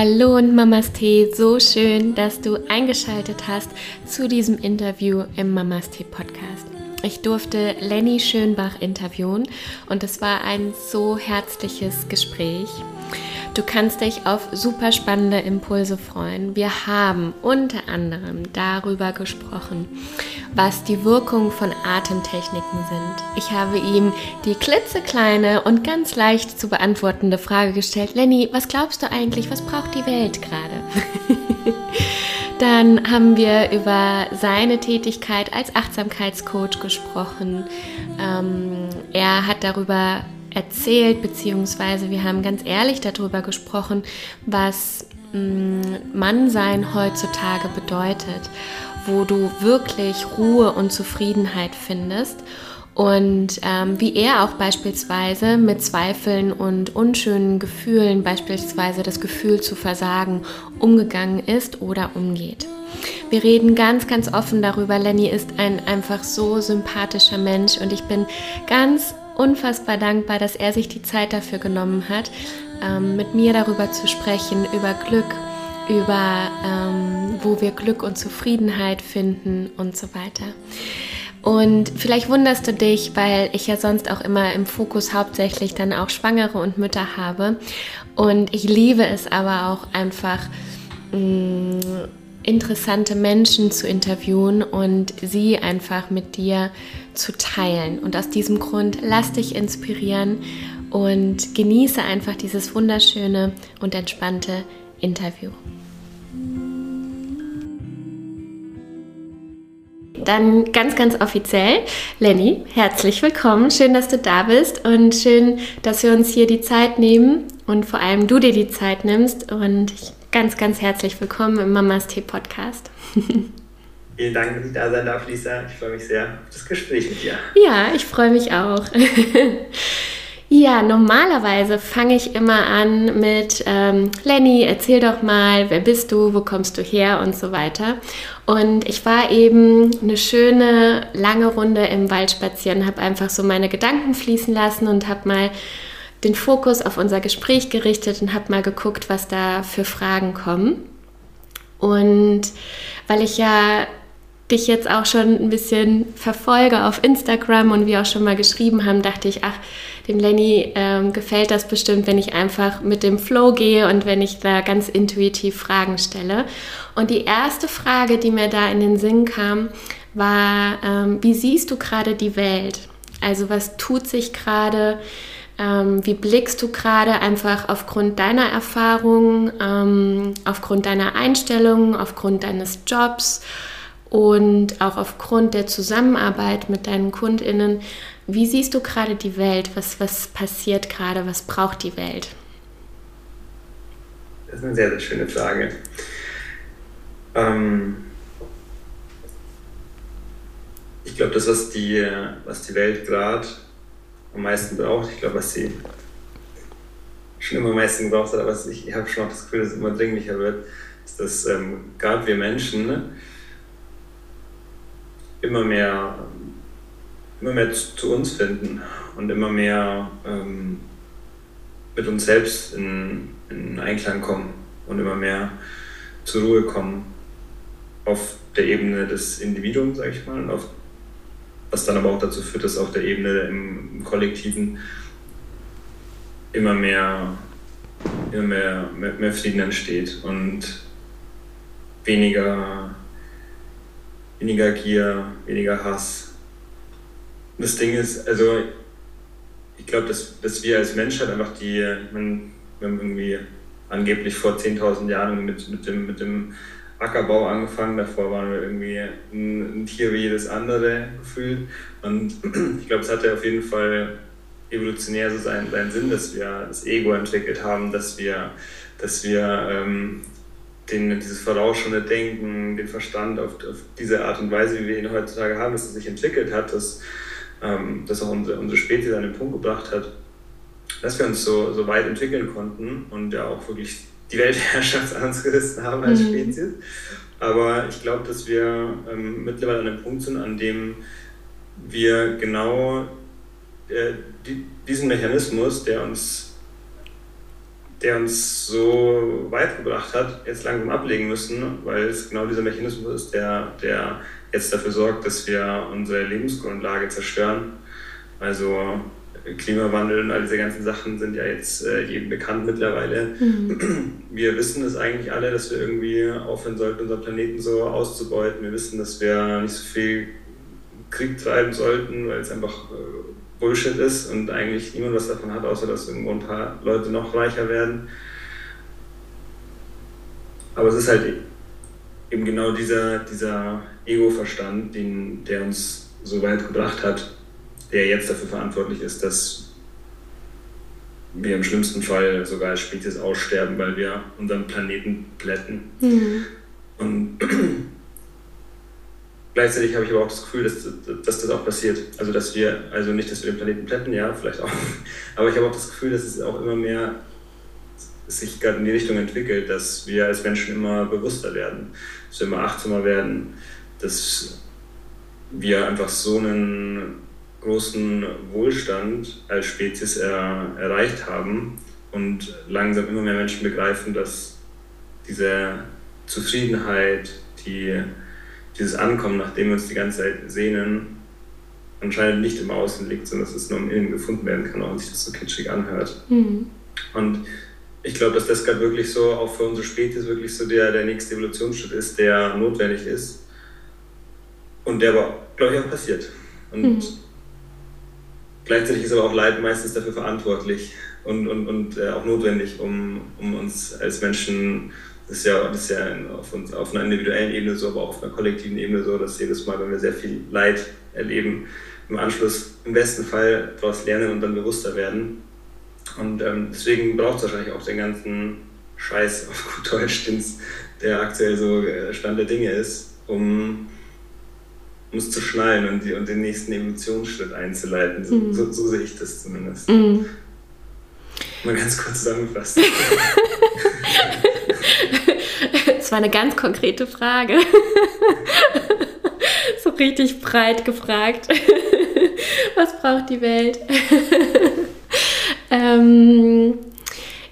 Hallo und Mamas Tee, so schön, dass du eingeschaltet hast zu diesem Interview im Mamas Tee Podcast. Ich durfte Lenny Schönbach interviewen und es war ein so herzliches Gespräch. Du kannst dich auf super spannende Impulse freuen. Wir haben unter anderem darüber gesprochen, was die Wirkung von Atemtechniken sind. Ich habe ihm die klitzekleine und ganz leicht zu beantwortende Frage gestellt, Lenny, was glaubst du eigentlich, was braucht die Welt gerade? Dann haben wir über seine Tätigkeit als Achtsamkeitscoach gesprochen. Ähm, er hat darüber erzählt, beziehungsweise wir haben ganz ehrlich darüber gesprochen, was mm, Mannsein heutzutage bedeutet, wo du wirklich Ruhe und Zufriedenheit findest und ähm, wie er auch beispielsweise mit Zweifeln und unschönen Gefühlen, beispielsweise das Gefühl zu versagen, umgegangen ist oder umgeht. Wir reden ganz, ganz offen darüber. Lenny ist ein einfach so sympathischer Mensch und ich bin ganz unfassbar dankbar, dass er sich die Zeit dafür genommen hat, ähm, mit mir darüber zu sprechen, über Glück, über ähm, wo wir Glück und Zufriedenheit finden und so weiter. Und vielleicht wunderst du dich, weil ich ja sonst auch immer im Fokus hauptsächlich dann auch Schwangere und Mütter habe. Und ich liebe es aber auch einfach, mh, mm, interessante Menschen zu interviewen und sie einfach mit dir zu teilen. Und aus diesem Grund lass dich inspirieren und genieße einfach dieses wunderschöne und entspannte Interview. Dann ganz, ganz offiziell, Lenny, herzlich willkommen. Schön, dass du da bist und schön, dass wir uns hier die Zeit nehmen und vor allem du dir die Zeit nimmst. Und ganz, ganz herzlich willkommen im Mamas Tee Podcast. Vielen Dank, dass ich da sein darf, Lisa. Ich freue mich sehr auf das Gespräch mit dir. Ja, ich freue mich auch. ja, normalerweise fange ich immer an mit ähm, Lenny, erzähl doch mal, wer bist du, wo kommst du her und so weiter. Und ich war eben eine schöne, lange Runde im Wald spazieren, habe einfach so meine Gedanken fließen lassen und habe mal den Fokus auf unser Gespräch gerichtet und habe mal geguckt, was da für Fragen kommen. Und weil ich ja dich jetzt auch schon ein bisschen verfolge auf Instagram und wir auch schon mal geschrieben haben, dachte ich, ach, dem Lenny ähm, gefällt das bestimmt, wenn ich einfach mit dem Flow gehe und wenn ich da ganz intuitiv Fragen stelle. Und die erste Frage, die mir da in den Sinn kam, war, ähm, wie siehst du gerade die Welt? Also was tut sich gerade? Ähm, wie blickst du gerade einfach aufgrund deiner Erfahrungen, ähm, aufgrund deiner Einstellung, aufgrund deines Jobs? und auch aufgrund der Zusammenarbeit mit deinen KundInnen, wie siehst du gerade die Welt? Was, was passiert gerade? Was braucht die Welt? Das ist eine sehr, sehr schöne Frage. Ähm ich glaube, das, was die, was die Welt gerade am meisten braucht, ich glaube, was sie schon immer am meisten gebraucht hat, aber ich, ich habe schon auch das Gefühl, dass es immer dringlicher wird, ist, dass ähm, gerade wir Menschen, ne, immer mehr, immer mehr zu, zu uns finden und immer mehr ähm, mit uns selbst in, in Einklang kommen und immer mehr zur Ruhe kommen auf der Ebene des Individuums, sage ich mal, auf, was dann aber auch dazu führt, dass auf der Ebene im, im Kollektiven immer mehr, immer mehr, mehr, mehr Frieden entsteht und weniger weniger Gier, weniger Hass. Das Ding ist, also ich glaube, dass, dass wir als Menschheit einfach die, meine, wir haben irgendwie angeblich vor 10.000 Jahren mit, mit, dem, mit dem Ackerbau angefangen. Davor waren wir irgendwie ein, ein Tier wie jedes andere gefühlt. Und ich glaube, es hatte auf jeden Fall evolutionär so seinen, seinen Sinn, dass wir das Ego entwickelt haben, dass wir, dass wir ähm, den, dieses vorausschauende Denken, den Verstand auf, auf, diese Art und Weise, wie wir ihn heutzutage haben, dass er sich entwickelt hat, dass, ähm, dass auch unsere, unsere Spezies an den Punkt gebracht hat, dass wir uns so, so weit entwickeln konnten und ja auch wirklich die Weltherrschaft an uns gerissen haben als mhm. Spezies. Aber ich glaube, dass wir ähm, mittlerweile an einem Punkt sind, an dem wir genau äh, die, diesen Mechanismus, der uns der uns so weit gebracht hat, jetzt langsam ablegen müssen, weil es genau dieser Mechanismus ist, der, der jetzt dafür sorgt, dass wir unsere Lebensgrundlage zerstören. Also Klimawandel und all diese ganzen Sachen sind ja jetzt äh, jedem bekannt mittlerweile. Mhm. Wir wissen es eigentlich alle, dass wir irgendwie aufhören sollten, unseren Planeten so auszubeuten. Wir wissen, dass wir nicht so viel Krieg treiben sollten, weil es einfach äh, Bullshit ist und eigentlich niemand was davon hat, außer dass irgendwo ein paar Leute noch reicher werden. Aber es ist halt eben genau dieser, dieser Ego-Verstand, den, der uns so weit gebracht hat, der jetzt dafür verantwortlich ist, dass wir im schlimmsten Fall sogar als Spezies aussterben, weil wir unseren Planeten plätten. Mhm. Und Gleichzeitig habe ich aber auch das Gefühl, dass, dass das auch passiert. Also, dass wir, also nicht, dass wir den Planeten plätten, ja, vielleicht auch. Aber ich habe auch das Gefühl, dass es auch immer mehr sich gerade in die Richtung entwickelt, dass wir als Menschen immer bewusster werden, dass wir immer achtsamer werden, dass wir einfach so einen großen Wohlstand als Spezies er, erreicht haben und langsam immer mehr Menschen begreifen, dass diese Zufriedenheit, die dieses Ankommen, nachdem wir uns die ganze Zeit sehnen, anscheinend nicht im Außen liegt, sondern dass es nur im Innen gefunden werden kann, auch wenn sich das so kitschig anhört. Mhm. Und ich glaube, dass das gerade wirklich so auch für unsere Spezies wirklich so der, der nächste Evolutionsschritt ist, der notwendig ist und der aber, glaube ich, auch passiert. Und mhm. gleichzeitig ist aber auch Leid meistens dafür verantwortlich und, und, und äh, auch notwendig, um, um uns als Menschen das ist ja, das ist ja auf, uns, auf einer individuellen Ebene so, aber auch auf einer kollektiven Ebene so, dass jedes Mal, wenn wir sehr viel Leid erleben, im Anschluss im besten Fall daraus lernen und dann bewusster werden. Und ähm, deswegen braucht es wahrscheinlich auch den ganzen Scheiß auf gut Deutsch, der aktuell so äh, Stand der Dinge ist, um, um es zu schnallen und, die, und den nächsten Emotionsschritt einzuleiten. So, mhm. so, so sehe ich das zumindest. Mhm. Mal ganz kurz zusammengefasst. Das war eine ganz konkrete Frage. so richtig breit gefragt. Was braucht die Welt? ähm,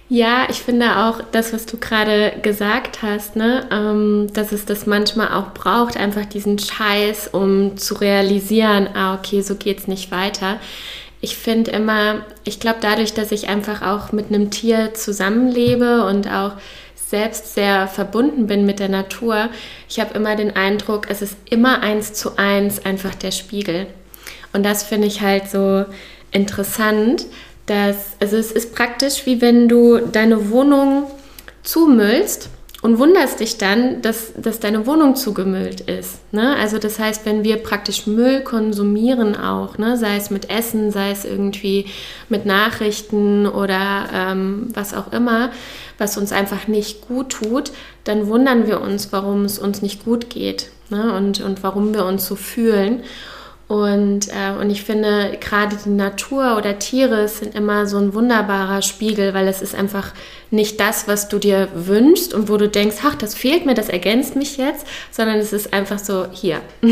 ja, ich finde auch das, was du gerade gesagt hast, ne, ähm, dass es das manchmal auch braucht, einfach diesen Scheiß, um zu realisieren, ah, okay, so geht's nicht weiter. Ich finde immer, ich glaube, dadurch, dass ich einfach auch mit einem Tier zusammenlebe und auch selbst sehr verbunden bin mit der Natur, ich habe immer den Eindruck, es ist immer eins zu eins einfach der Spiegel. Und das finde ich halt so interessant, dass, also es ist praktisch wie wenn du deine Wohnung zumüllst und wunderst dich dann, dass, dass deine Wohnung zugemüllt ist. Ne? Also das heißt, wenn wir praktisch Müll konsumieren auch, ne? sei es mit Essen, sei es irgendwie mit Nachrichten oder ähm, was auch immer, was uns einfach nicht gut tut, dann wundern wir uns, warum es uns nicht gut geht ne? und, und warum wir uns so fühlen. Und, äh, und ich finde, gerade die Natur oder Tiere sind immer so ein wunderbarer Spiegel, weil es ist einfach nicht das, was du dir wünschst und wo du denkst, ach, das fehlt mir, das ergänzt mich jetzt, sondern es ist einfach so, hier,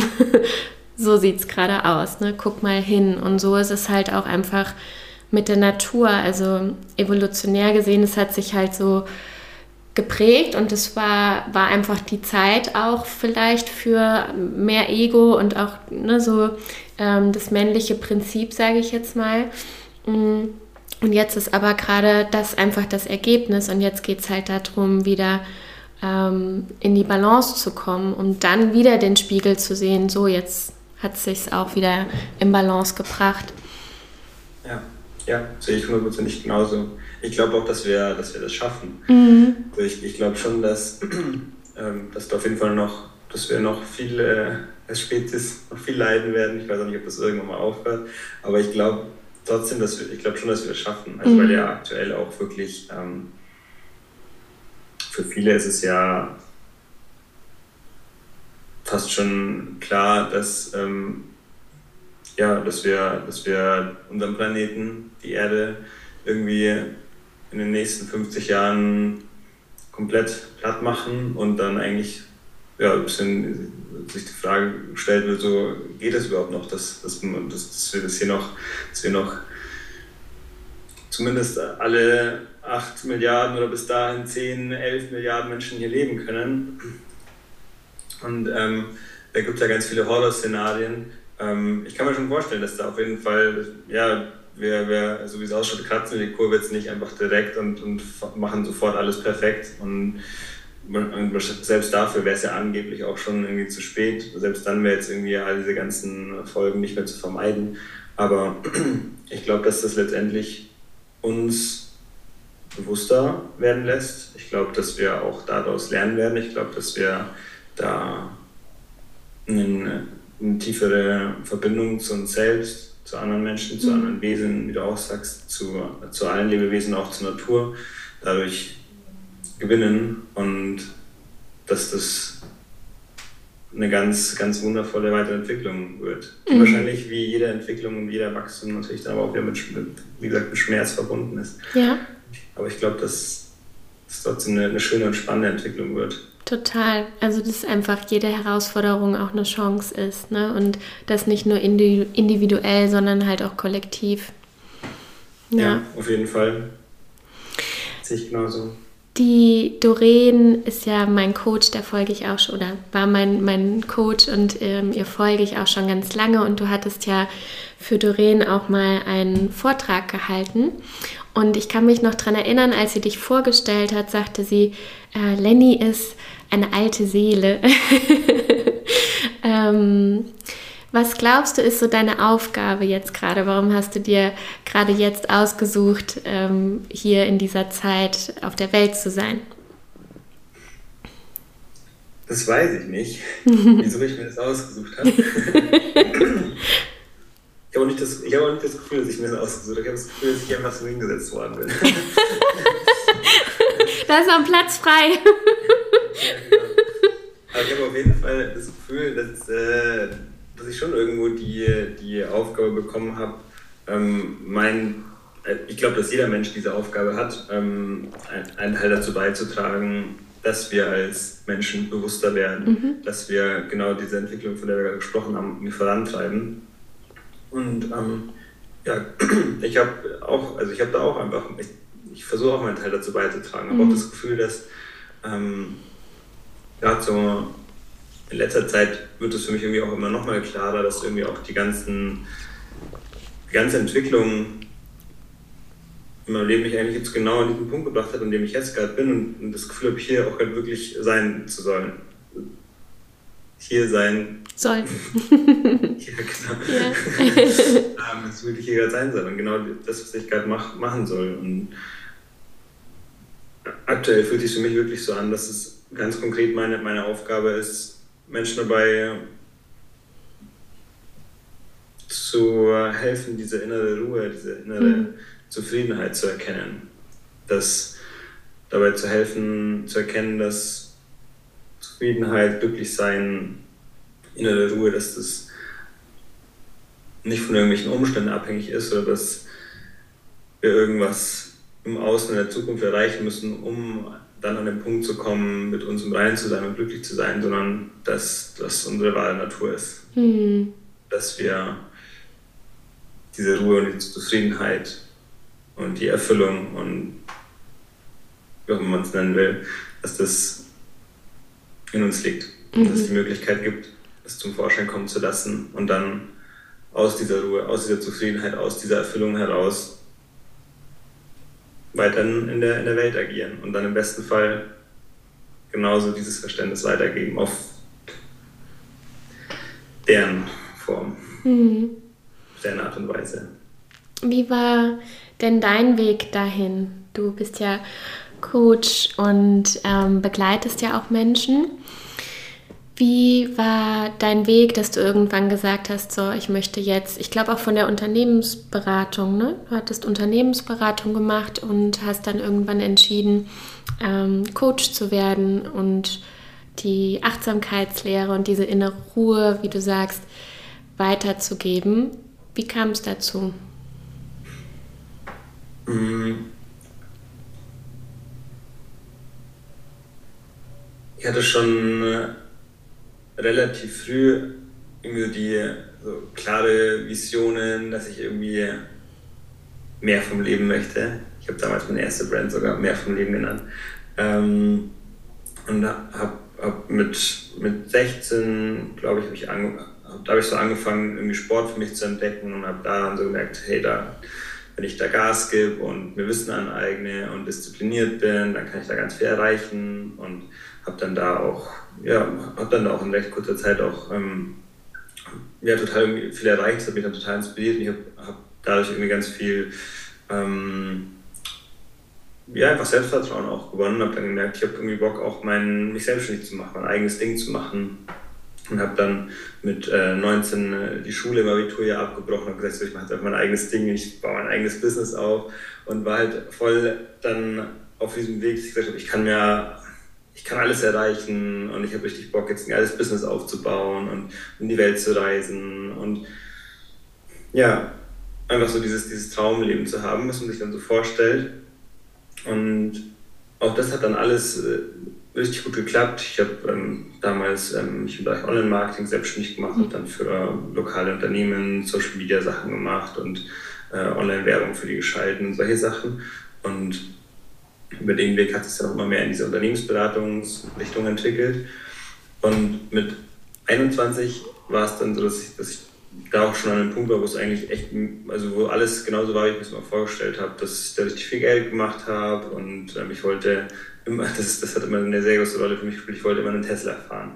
so sieht es gerade aus, ne? guck mal hin. Und so ist es halt auch einfach mit der Natur. Also evolutionär gesehen, es hat sich halt so geprägt und es war, war einfach die Zeit auch vielleicht für mehr Ego und auch ne, so ähm, das männliche Prinzip, sage ich jetzt mal. Mm. Und jetzt ist aber gerade das einfach das Ergebnis und jetzt geht es halt darum, wieder ähm, in die Balance zu kommen, um dann wieder den Spiegel zu sehen, so jetzt hat es sich auch wieder in Balance gebracht. Ja, ja, sehe ich hundertprozentig genauso ich glaube auch, dass wir, dass wir das schaffen. Mhm. Also ich, ich glaube schon, dass, ähm, dass da auf jeden Fall noch, dass wir noch viel äh, als Spezies noch viel leiden werden. Ich weiß auch nicht, ob das irgendwann mal aufhört, aber ich glaube trotzdem, dass wir, ich glaube schon, dass wir das schaffen. Also mhm. weil ja aktuell auch wirklich ähm, für viele ist es ja fast schon klar, dass ähm, ja, dass wir, dass wir unseren Planeten, die Erde, irgendwie in den nächsten 50 Jahren komplett platt machen und dann eigentlich ja, ein bisschen sich die Frage gestellt wird, so geht es überhaupt noch, dass, dass, dass, dass wir das hier noch, dass wir noch zumindest alle 8 Milliarden oder bis dahin 10, 11 Milliarden Menschen hier leben können. Und ähm, da gibt es ja ganz viele Horror-Szenarien. Ähm, ich kann mir schon vorstellen, dass da auf jeden Fall, ja, wer, wer so wie es ausschaut, kratzen die Kurve jetzt nicht einfach direkt und, und machen sofort alles perfekt. Und, und selbst dafür wäre es ja angeblich auch schon irgendwie zu spät. Selbst dann wäre jetzt irgendwie all diese ganzen Folgen nicht mehr zu vermeiden. Aber ich glaube, dass das letztendlich uns bewusster werden lässt. Ich glaube, dass wir auch daraus lernen werden. Ich glaube, dass wir da eine, eine, tiefere Verbindung zu uns selbst, zu anderen Menschen, zu mhm. anderen Wesen, wie du auch sagst, zu, zu allen Lebewesen, auch zur Natur, dadurch gewinnen und dass das eine ganz, ganz wundervolle Weiterentwicklung wird. Mhm. wahrscheinlich wie jede Entwicklung und jeder Wachstum natürlich dann aber auch wieder mit, wie gesagt, mit Schmerz verbunden ist. Ja. Aber ich glaube, dass es trotzdem eine, eine schöne und spannende Entwicklung wird. Total. Also, dass einfach jede Herausforderung auch eine Chance ist. Ne? Und das nicht nur individuell, sondern halt auch kollektiv. Ja, ja auf jeden Fall. Sehe ich genauso. Die Doreen ist ja mein Coach, der folge ich auch schon, oder war mein, mein Coach und ähm, ihr folge ich auch schon ganz lange. Und du hattest ja für Doreen auch mal einen Vortrag gehalten. Und ich kann mich noch daran erinnern, als sie dich vorgestellt hat, sagte sie, äh, Lenny ist eine alte Seele. ähm, was glaubst du, ist so deine Aufgabe jetzt gerade? Warum hast du dir gerade jetzt ausgesucht, ähm, hier in dieser Zeit auf der Welt zu sein? Das weiß ich nicht, wieso ich mir das ausgesucht habe. Ich habe auch, nicht das, ich hab auch nicht das Gefühl, dass ich mir das ausgesucht habe. Ich habe das Gefühl, dass ich einfach so hingesetzt worden bin. da ist noch ein Platz frei. ja, genau. Aber ich habe auf jeden Fall das Gefühl, dass, äh, dass ich schon irgendwo die, die Aufgabe bekommen habe, ähm, mein, äh, ich glaube, dass jeder Mensch diese Aufgabe hat, ähm, einen Teil dazu beizutragen, dass wir als Menschen bewusster werden, mhm. dass wir genau diese Entwicklung, von der wir gerade gesprochen haben, vorantreiben. Und ähm, ja, ich habe auch, also ich habe da auch einfach, ich, ich versuche auch meinen Teil dazu beizutragen, habe mhm. auch das Gefühl, dass ähm, gerade so in letzter Zeit wird es für mich irgendwie auch immer noch mal klarer, dass irgendwie auch die ganzen, die ganze Entwicklung in meinem Leben mich eigentlich jetzt genau an diesen Punkt gebracht hat, an dem ich jetzt gerade bin und, und das Gefühl habe, hier auch halt wirklich sein zu sollen hier sein soll. ja, genau. Ja. ähm, es wirklich hier gerade sein soll und genau das, was ich gerade mach, machen soll. Und aktuell fühlt sich für mich wirklich so an, dass es ganz konkret meine, meine Aufgabe ist, Menschen dabei zu helfen, diese innere Ruhe, diese innere mhm. Zufriedenheit zu erkennen. Das dabei zu helfen, zu erkennen, dass Zufriedenheit, Glücklichsein, innere Ruhe, dass das nicht von irgendwelchen Umständen abhängig ist oder dass wir irgendwas im Außen in der Zukunft erreichen müssen, um dann an den Punkt zu kommen, mit uns im Reinen zu sein und glücklich zu sein, sondern dass das unsere wahre Natur ist. Mhm. Dass wir diese Ruhe und die Zufriedenheit und die Erfüllung und wie auch immer man es nennen will, dass das in uns liegt. Mhm. Dass es die Möglichkeit gibt, es zum Vorschein kommen zu lassen und dann aus dieser Ruhe, aus dieser Zufriedenheit, aus dieser Erfüllung heraus weiter in der, in der Welt agieren und dann im besten Fall genauso dieses Verständnis weitergeben auf deren Form, mhm. deren Art und Weise. Wie war denn dein Weg dahin? Du bist ja Coach und ähm, begleitest ja auch Menschen. Wie war dein Weg, dass du irgendwann gesagt hast, so, ich möchte jetzt, ich glaube auch von der Unternehmensberatung, ne? Du hattest Unternehmensberatung gemacht und hast dann irgendwann entschieden, ähm, Coach zu werden und die Achtsamkeitslehre und diese innere Ruhe, wie du sagst, weiterzugeben. Wie kam es dazu? Mhm. Ich hatte schon äh, relativ früh irgendwie die so klare Visionen, dass ich irgendwie mehr vom Leben möchte. Ich habe damals meine erste Brand sogar mehr vom Leben genannt. Ähm, und habe hab mit, mit 16, glaube ich, habe ich, ange, hab, da hab ich so angefangen, irgendwie Sport für mich zu entdecken und habe da dann so gemerkt, hey, da, wenn ich da Gas gebe und mir Wissen aneigne und diszipliniert bin, dann kann ich da ganz viel erreichen und habe dann da auch, ja, habe dann auch in recht kurzer Zeit auch ähm, ja, total viel erreicht, das hat mich dann total inspiriert und ich habe hab dadurch irgendwie ganz viel ähm, ja, einfach Selbstvertrauen auch gewonnen, habe dann gemerkt, ich habe irgendwie Bock auch mein, mich selbstständig zu machen, mein eigenes Ding zu machen. Und habe dann mit äh, 19 äh, die Schule im Abitur ja abgebrochen. Und gesagt, so, ich mache jetzt einfach mein eigenes Ding, ich baue mein eigenes Business auf. Und war halt voll dann auf diesem Weg, dass ich gesagt habe, ich kann mir ich kann alles erreichen und ich habe richtig Bock, jetzt ein geiles Business aufzubauen und in die Welt zu reisen und ja, einfach so dieses, dieses Traumleben zu haben, was man sich dann so vorstellt. Und auch das hat dann alles äh, richtig gut geklappt. Ich habe ähm, damals ähm, mich im Bereich Online-Marketing selbstständig gemacht, mhm. dann für lokale Unternehmen Social-Media-Sachen gemacht und äh, Online-Werbung für die geschalten und solche Sachen. Und über den Weg hat es dann auch immer mehr in diese Unternehmensberatungsrichtung entwickelt. Und mit 21 war es dann so, dass ich, dass ich da auch schon an einem Punkt war, wo es eigentlich echt, also wo alles genauso war, wie ich mir es mal vorgestellt habe, dass ich da richtig viel Geld gemacht habe und ähm, ich wollte immer, das, das hat immer eine sehr große Rolle für mich gespielt, ich wollte immer einen Tesla fahren.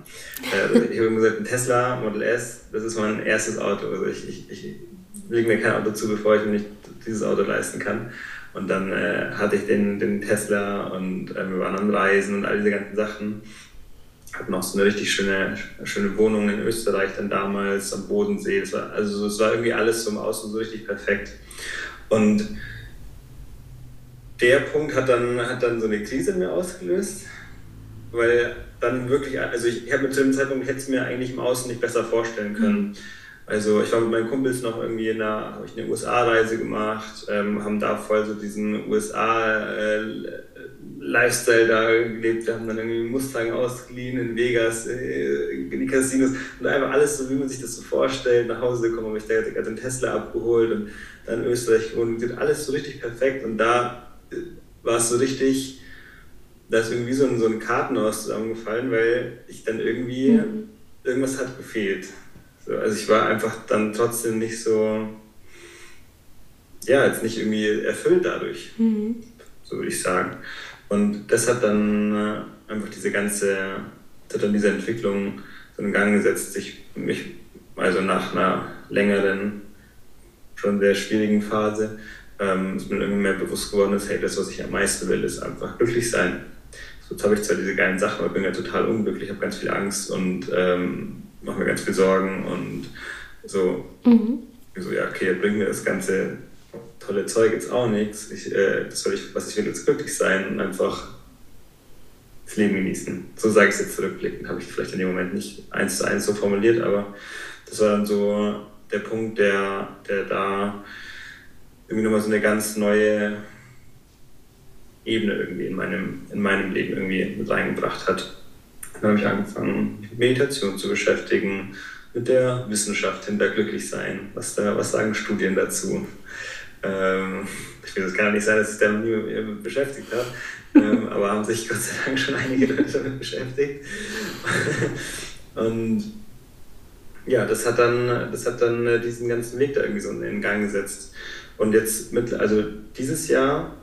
Äh, also ich habe immer gesagt, ein Tesla Model S, das ist mein erstes Auto. Also ich, ich, ich lege mir kein Auto zu, bevor ich mir nicht dieses Auto leisten kann. Und dann äh, hatte ich den, den Tesla und äh, wir waren am Reisen und all diese ganzen Sachen. Hatten auch so eine richtig schöne, schöne Wohnung in Österreich dann damals am Bodensee. Das war, also es war irgendwie alles zum Außen so richtig perfekt. Und der Punkt hat dann, hat dann so eine Krise in mir ausgelöst, weil dann wirklich, also ich, ich habe mit dem Zeitpunkt, hätte es mir eigentlich im Außen nicht besser vorstellen können. Mhm also ich war mit meinen Kumpels noch irgendwie in einer, habe ich eine USA-Reise gemacht, ähm, haben da voll so diesen USA-Lifestyle äh, da gelebt. Wir haben dann irgendwie Mustang ausgeliehen in Vegas, äh, in die Casinos und einfach alles so, wie man sich das so vorstellt. Nach Hause gekommen, habe ich da gerade den Tesla abgeholt und dann in Österreich gewohnt. Alles so richtig perfekt und da äh, war es so richtig, da ist irgendwie so ein, so ein Kartenhaus zusammengefallen, weil ich dann irgendwie, mhm. irgendwas hat gefehlt. So, also ich war einfach dann trotzdem nicht so, ja, jetzt nicht irgendwie erfüllt dadurch, mhm. so würde ich sagen. Und das hat dann äh, einfach diese ganze, hat dann diese Entwicklung so in Gang gesetzt, sich mich, also nach einer längeren, schon sehr schwierigen Phase, ähm, ist mir irgendwie mehr bewusst geworden, dass, hey, das, was ich am meisten will, ist einfach glücklich sein. So, jetzt habe ich zwar diese geilen Sachen, aber bin ja total unglücklich, habe ganz viel Angst und ähm, mache mir ganz viel Sorgen und so, mhm. so ja, okay, bringt mir das ganze tolle Zeug jetzt auch nichts. Ich, äh, das soll ich, was ich will, jetzt glücklich sein und einfach das Leben genießen. So sage ich es jetzt zurückblickend, habe ich vielleicht in dem Moment nicht eins zu eins so formuliert, aber das war dann so der Punkt, der, der da irgendwie nochmal so eine ganz neue Ebene irgendwie in meinem, in meinem Leben irgendwie mit reingebracht hat. Dann habe ich angefangen, Meditation zu beschäftigen, mit der Wissenschaft hinter Glücklichsein. Was, da, was sagen Studien dazu? Ähm, ich will das gar nicht sein, dass ich damit nie beschäftigt habe, ähm, aber haben sich Gott sei Dank schon einige Leute damit beschäftigt. Und ja, das hat dann, das hat dann äh, diesen ganzen Weg da irgendwie so in Gang gesetzt. Und jetzt mit, also dieses Jahr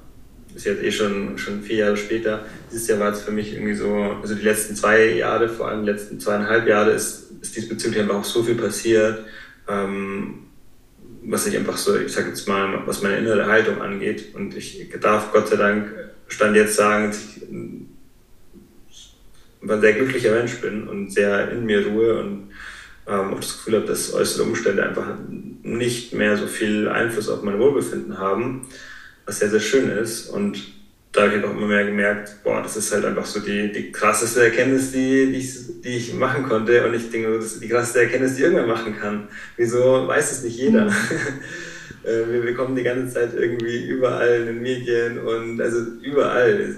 ist jetzt eh schon, schon vier Jahre später. Dieses Jahr war es für mich irgendwie so, also die letzten zwei Jahre, vor allem die letzten zweieinhalb Jahre, ist, ist diesbezüglich einfach auch so viel passiert, ähm, was ich einfach so, ich sag jetzt mal, was meine innere Haltung angeht. Und ich darf Gott sei Dank, stand jetzt sagen, dass ich ein sehr glücklicher Mensch bin und sehr in mir ruhe und ähm, auch das Gefühl habe, dass äußere Umstände einfach nicht mehr so viel Einfluss auf mein Wohlbefinden haben was sehr, sehr schön ist. Und da habe ich auch immer mehr gemerkt, boah, das ist halt einfach so die, die krasseste Erkenntnis, die, die, ich, die ich machen konnte. Und ich denke, das ist die krasseste Erkenntnis, die irgendwer machen kann. Wieso weiß es nicht jeder? Mhm. Äh, wir bekommen die ganze Zeit irgendwie überall in den Medien und also überall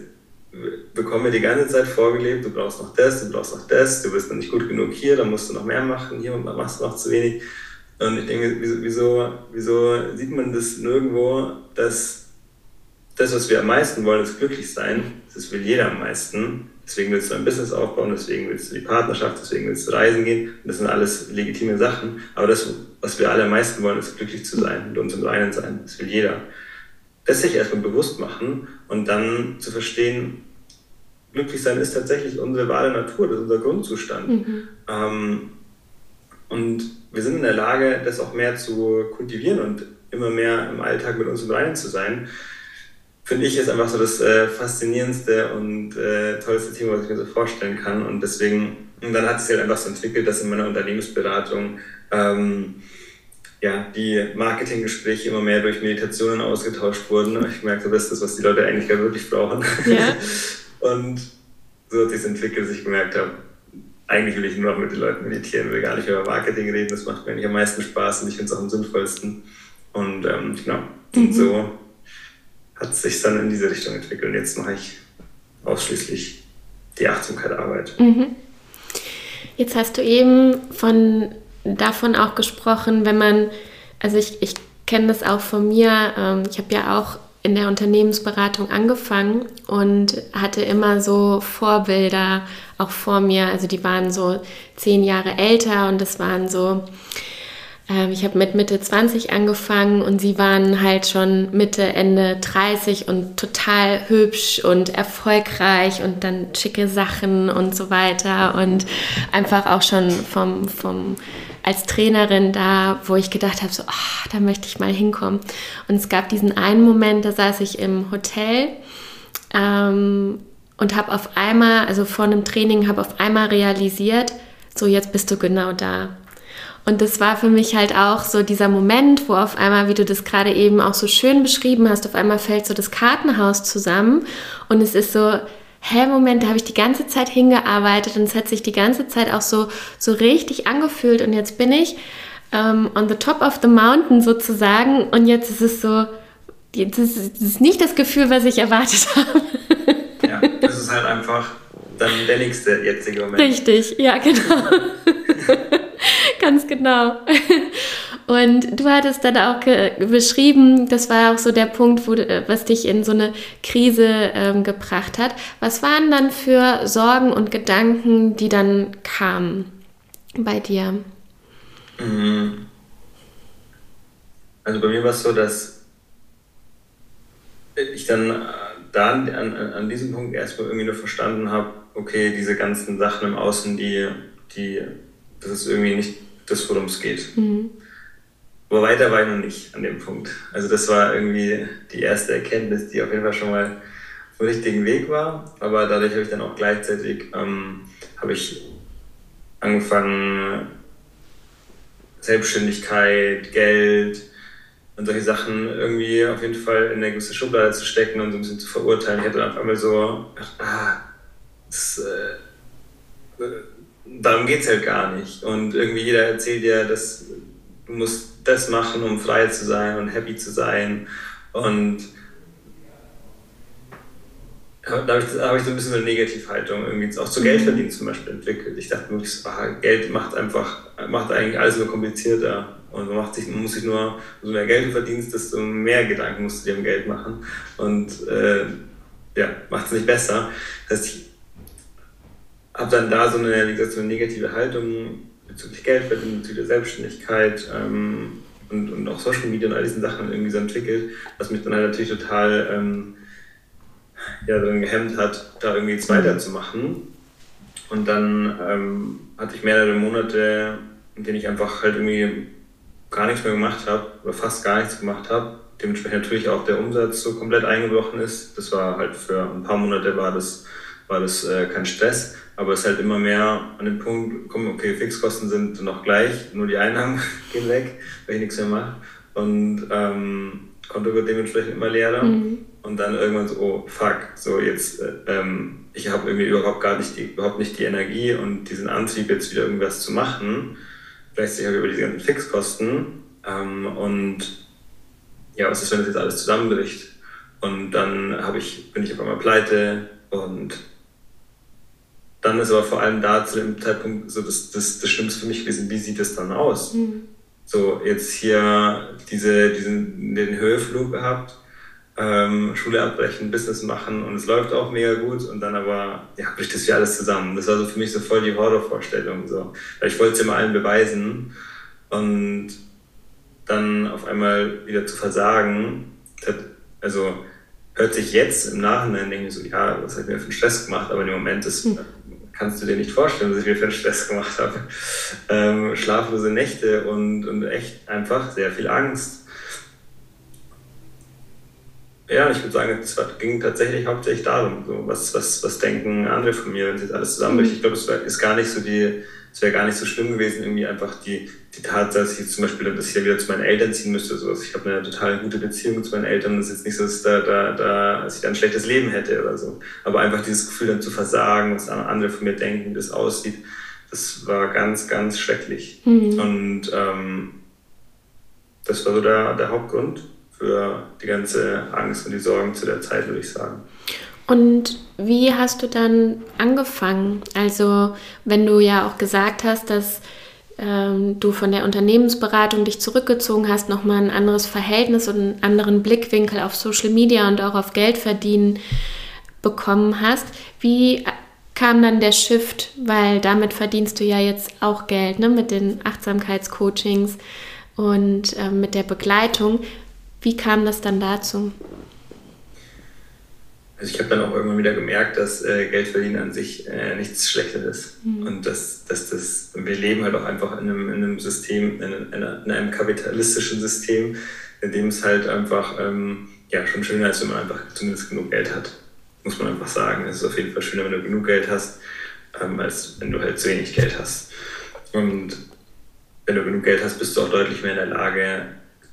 bekommen wir die ganze Zeit vorgelebt, du brauchst noch das, du brauchst noch das, du bist noch nicht gut genug hier, dann musst du noch mehr machen, hier machst du noch zu wenig. Und ich denke, wieso, wieso sieht man das nirgendwo, dass das, was wir am meisten wollen, ist glücklich sein. Das will jeder am meisten. Deswegen willst du ein Business aufbauen, deswegen willst du die Partnerschaft, deswegen willst du reisen gehen. Und das sind alles legitime Sachen. Aber das, was wir alle am meisten wollen, ist glücklich zu sein, mit uns im Reinen sein. Das will jeder. Das sich erstmal bewusst machen und dann zu verstehen, glücklich sein ist tatsächlich unsere wahre Natur, das ist unser Grundzustand. Mhm. Ähm, und wir sind in der Lage, das auch mehr zu kultivieren und immer mehr im Alltag mit uns im Reinen zu sein finde ich, ist einfach so das äh, faszinierendste und äh, tollste Thema, was ich mir so vorstellen kann. Und deswegen, und dann hat es sich halt einfach so entwickelt, dass in meiner Unternehmensberatung ähm, ja, die Marketinggespräche immer mehr durch Meditationen ausgetauscht wurden. Ich merkte, das ist das, was die Leute eigentlich gar wirklich brauchen. Ja. und so hat sich entwickelt, dass ich gemerkt habe, eigentlich will ich nur noch mit den Leuten meditieren, will gar nicht über Marketing reden. Das macht mir eigentlich am meisten Spaß und ich finde es auch am sinnvollsten. Und ähm, genau, mhm. und so hat sich dann in diese Richtung entwickelt. Und jetzt mache ich ausschließlich die Achtsamkeit-Arbeit. Mhm. Jetzt hast du eben von, davon auch gesprochen, wenn man, also ich, ich kenne das auch von mir, ähm, ich habe ja auch in der Unternehmensberatung angefangen und hatte immer so Vorbilder auch vor mir. Also die waren so zehn Jahre älter und das waren so ich habe mit Mitte 20 angefangen und sie waren halt schon Mitte, Ende 30 und total hübsch und erfolgreich und dann schicke Sachen und so weiter und einfach auch schon vom, vom als Trainerin da, wo ich gedacht habe, so, oh, da möchte ich mal hinkommen. Und es gab diesen einen Moment, da saß ich im Hotel ähm, und habe auf einmal, also vor einem Training, habe auf einmal realisiert, so jetzt bist du genau da. Und das war für mich halt auch so dieser Moment, wo auf einmal, wie du das gerade eben auch so schön beschrieben hast, auf einmal fällt so das Kartenhaus zusammen und es ist so, hä, Moment, da habe ich die ganze Zeit hingearbeitet und es hat sich die ganze Zeit auch so, so richtig angefühlt und jetzt bin ich ähm, on the top of the mountain sozusagen und jetzt ist es so, das ist, das ist nicht das Gefühl, was ich erwartet habe. Ja, das ist halt einfach dann der nächste jetzige Moment. Richtig, ja, genau. Ganz genau. Und du hattest dann auch beschrieben, das war auch so der Punkt, wo, was dich in so eine Krise ähm, gebracht hat. Was waren dann für Sorgen und Gedanken, die dann kamen bei dir? Mhm. Also bei mir war es so, dass ich dann äh, da an, an, an diesem Punkt erstmal irgendwie nur verstanden habe, okay, diese ganzen Sachen im Außen, die, die, das ist irgendwie nicht das, worum es geht. Mhm. Aber weiter war ich noch nicht an dem Punkt. Also das war irgendwie die erste Erkenntnis, die auf jeden Fall schon mal auf dem richtigen Weg war. Aber dadurch habe ich dann auch gleichzeitig ähm, habe ich angefangen, Selbstständigkeit, Geld und solche Sachen irgendwie auf jeden Fall in eine gewisse Schublade zu stecken und so ein bisschen zu verurteilen. Ich hatte dann auf einmal so, ah, das, äh, darum geht es halt gar nicht. Und irgendwie jeder erzählt dir, dass du musst das machen, um frei zu sein und happy zu sein. Und da habe ich, hab ich so ein bisschen eine Negativhaltung irgendwie auch zu Geld mhm. verdienen zum Beispiel entwickelt. Ich dachte wirklich, ah, Geld macht einfach, macht eigentlich alles nur komplizierter. Und man, macht sich, man muss sich nur, umso mehr Geld du verdienst, desto mehr Gedanken musst du dir um Geld machen. Und äh, ja, macht es nicht besser. Das heißt, ich habe dann da so eine, wie gesagt, so eine negative Haltung bezüglich Geldverdienen, bezüglich der Selbstständigkeit ähm, und, und auch Social Media und all diesen Sachen irgendwie so entwickelt, was mich dann halt natürlich total ähm, ja, dann gehemmt hat, da irgendwie jetzt weiterzumachen. Und dann ähm, hatte ich mehrere Monate, in denen ich einfach halt irgendwie gar nichts mehr gemacht habe oder fast gar nichts gemacht habe. Dementsprechend natürlich auch der Umsatz so komplett eingebrochen ist. Das war halt für ein paar Monate war das, war das äh, kein Stress. Aber es ist halt immer mehr an den Punkt, komm, okay, Fixkosten sind noch gleich, nur die Einnahmen gehen weg, weil ich nichts mehr mache. Und ähm, Konto wird dementsprechend immer leerer. Mhm. Und dann irgendwann so, oh fuck, so jetzt, äh, ähm, ich habe irgendwie überhaupt gar nicht die, überhaupt nicht die Energie und diesen Antrieb, jetzt wieder irgendwas zu machen. Gleichzeitig habe ich über die ganzen Fixkosten. Ähm, und ja, was ist, wenn das jetzt alles zusammenbricht? Und dann habe ich, bin ich auf einmal pleite und dann ist aber vor allem da zu dem Zeitpunkt so das, das, das Schlimmste für mich gewesen, wie sieht es dann aus? Mhm. so jetzt hier diese, diesen, den Höheflug gehabt, ähm, Schule abbrechen, Business machen und es läuft auch mega gut und dann aber, ja, bricht das wie alles zusammen. Das war so für mich so voll die Horrorvorstellung, so. Weil ich wollte es immer allen beweisen und dann auf einmal wieder zu versagen, also hört sich jetzt im Nachhinein, denke ich so, ja, was ich mir für einen Stress gemacht, aber im Moment ist, hm. Kannst du dir nicht vorstellen, was ich mir für einen Stress gemacht habe. Ähm, schlaflose Nächte und, und echt einfach sehr viel Angst. Ja, ich würde sagen, es ging tatsächlich hauptsächlich darum, so, was, was, was denken andere von mir, wenn sie jetzt alles zusammenbricht. Mhm. Ich glaube, es ist gar nicht so die, es wäre gar nicht so schlimm gewesen, irgendwie einfach die, die Tatsache, dass ich jetzt zum Beispiel, dass ich ja wieder zu meinen Eltern ziehen müsste. So. Also ich habe eine total gute Beziehung zu meinen Eltern. Das ist jetzt nicht so, dass, da, da, da, dass ich da ein schlechtes Leben hätte oder so. Aber einfach dieses Gefühl dann zu versagen, was andere von mir denken, wie das aussieht, das war ganz, ganz schrecklich. Mhm. Und ähm, das war so der, der Hauptgrund für die ganze Angst und die Sorgen zu der Zeit, würde ich sagen. Und wie hast du dann angefangen? Also, wenn du ja auch gesagt hast, dass ähm, du von der Unternehmensberatung dich zurückgezogen hast, nochmal ein anderes Verhältnis und einen anderen Blickwinkel auf Social Media und auch auf Geld verdienen bekommen hast, wie kam dann der Shift? Weil damit verdienst du ja jetzt auch Geld, ne? mit den Achtsamkeitscoachings und äh, mit der Begleitung. Wie kam das dann dazu? Also ich habe dann auch irgendwann wieder gemerkt, dass äh, Geld verdienen an sich äh, nichts Schlechtes ist. Mhm. Und dass, dass das, wir leben halt auch einfach in einem, in einem System, in, in, in einem kapitalistischen System, in dem es halt einfach ähm, ja, schon schöner ist, wenn man einfach zumindest genug Geld hat. Muss man einfach sagen. Es ist auf jeden Fall schöner, wenn du genug Geld hast, ähm, als wenn du halt zu wenig Geld hast. Und wenn du genug Geld hast, bist du auch deutlich mehr in der Lage,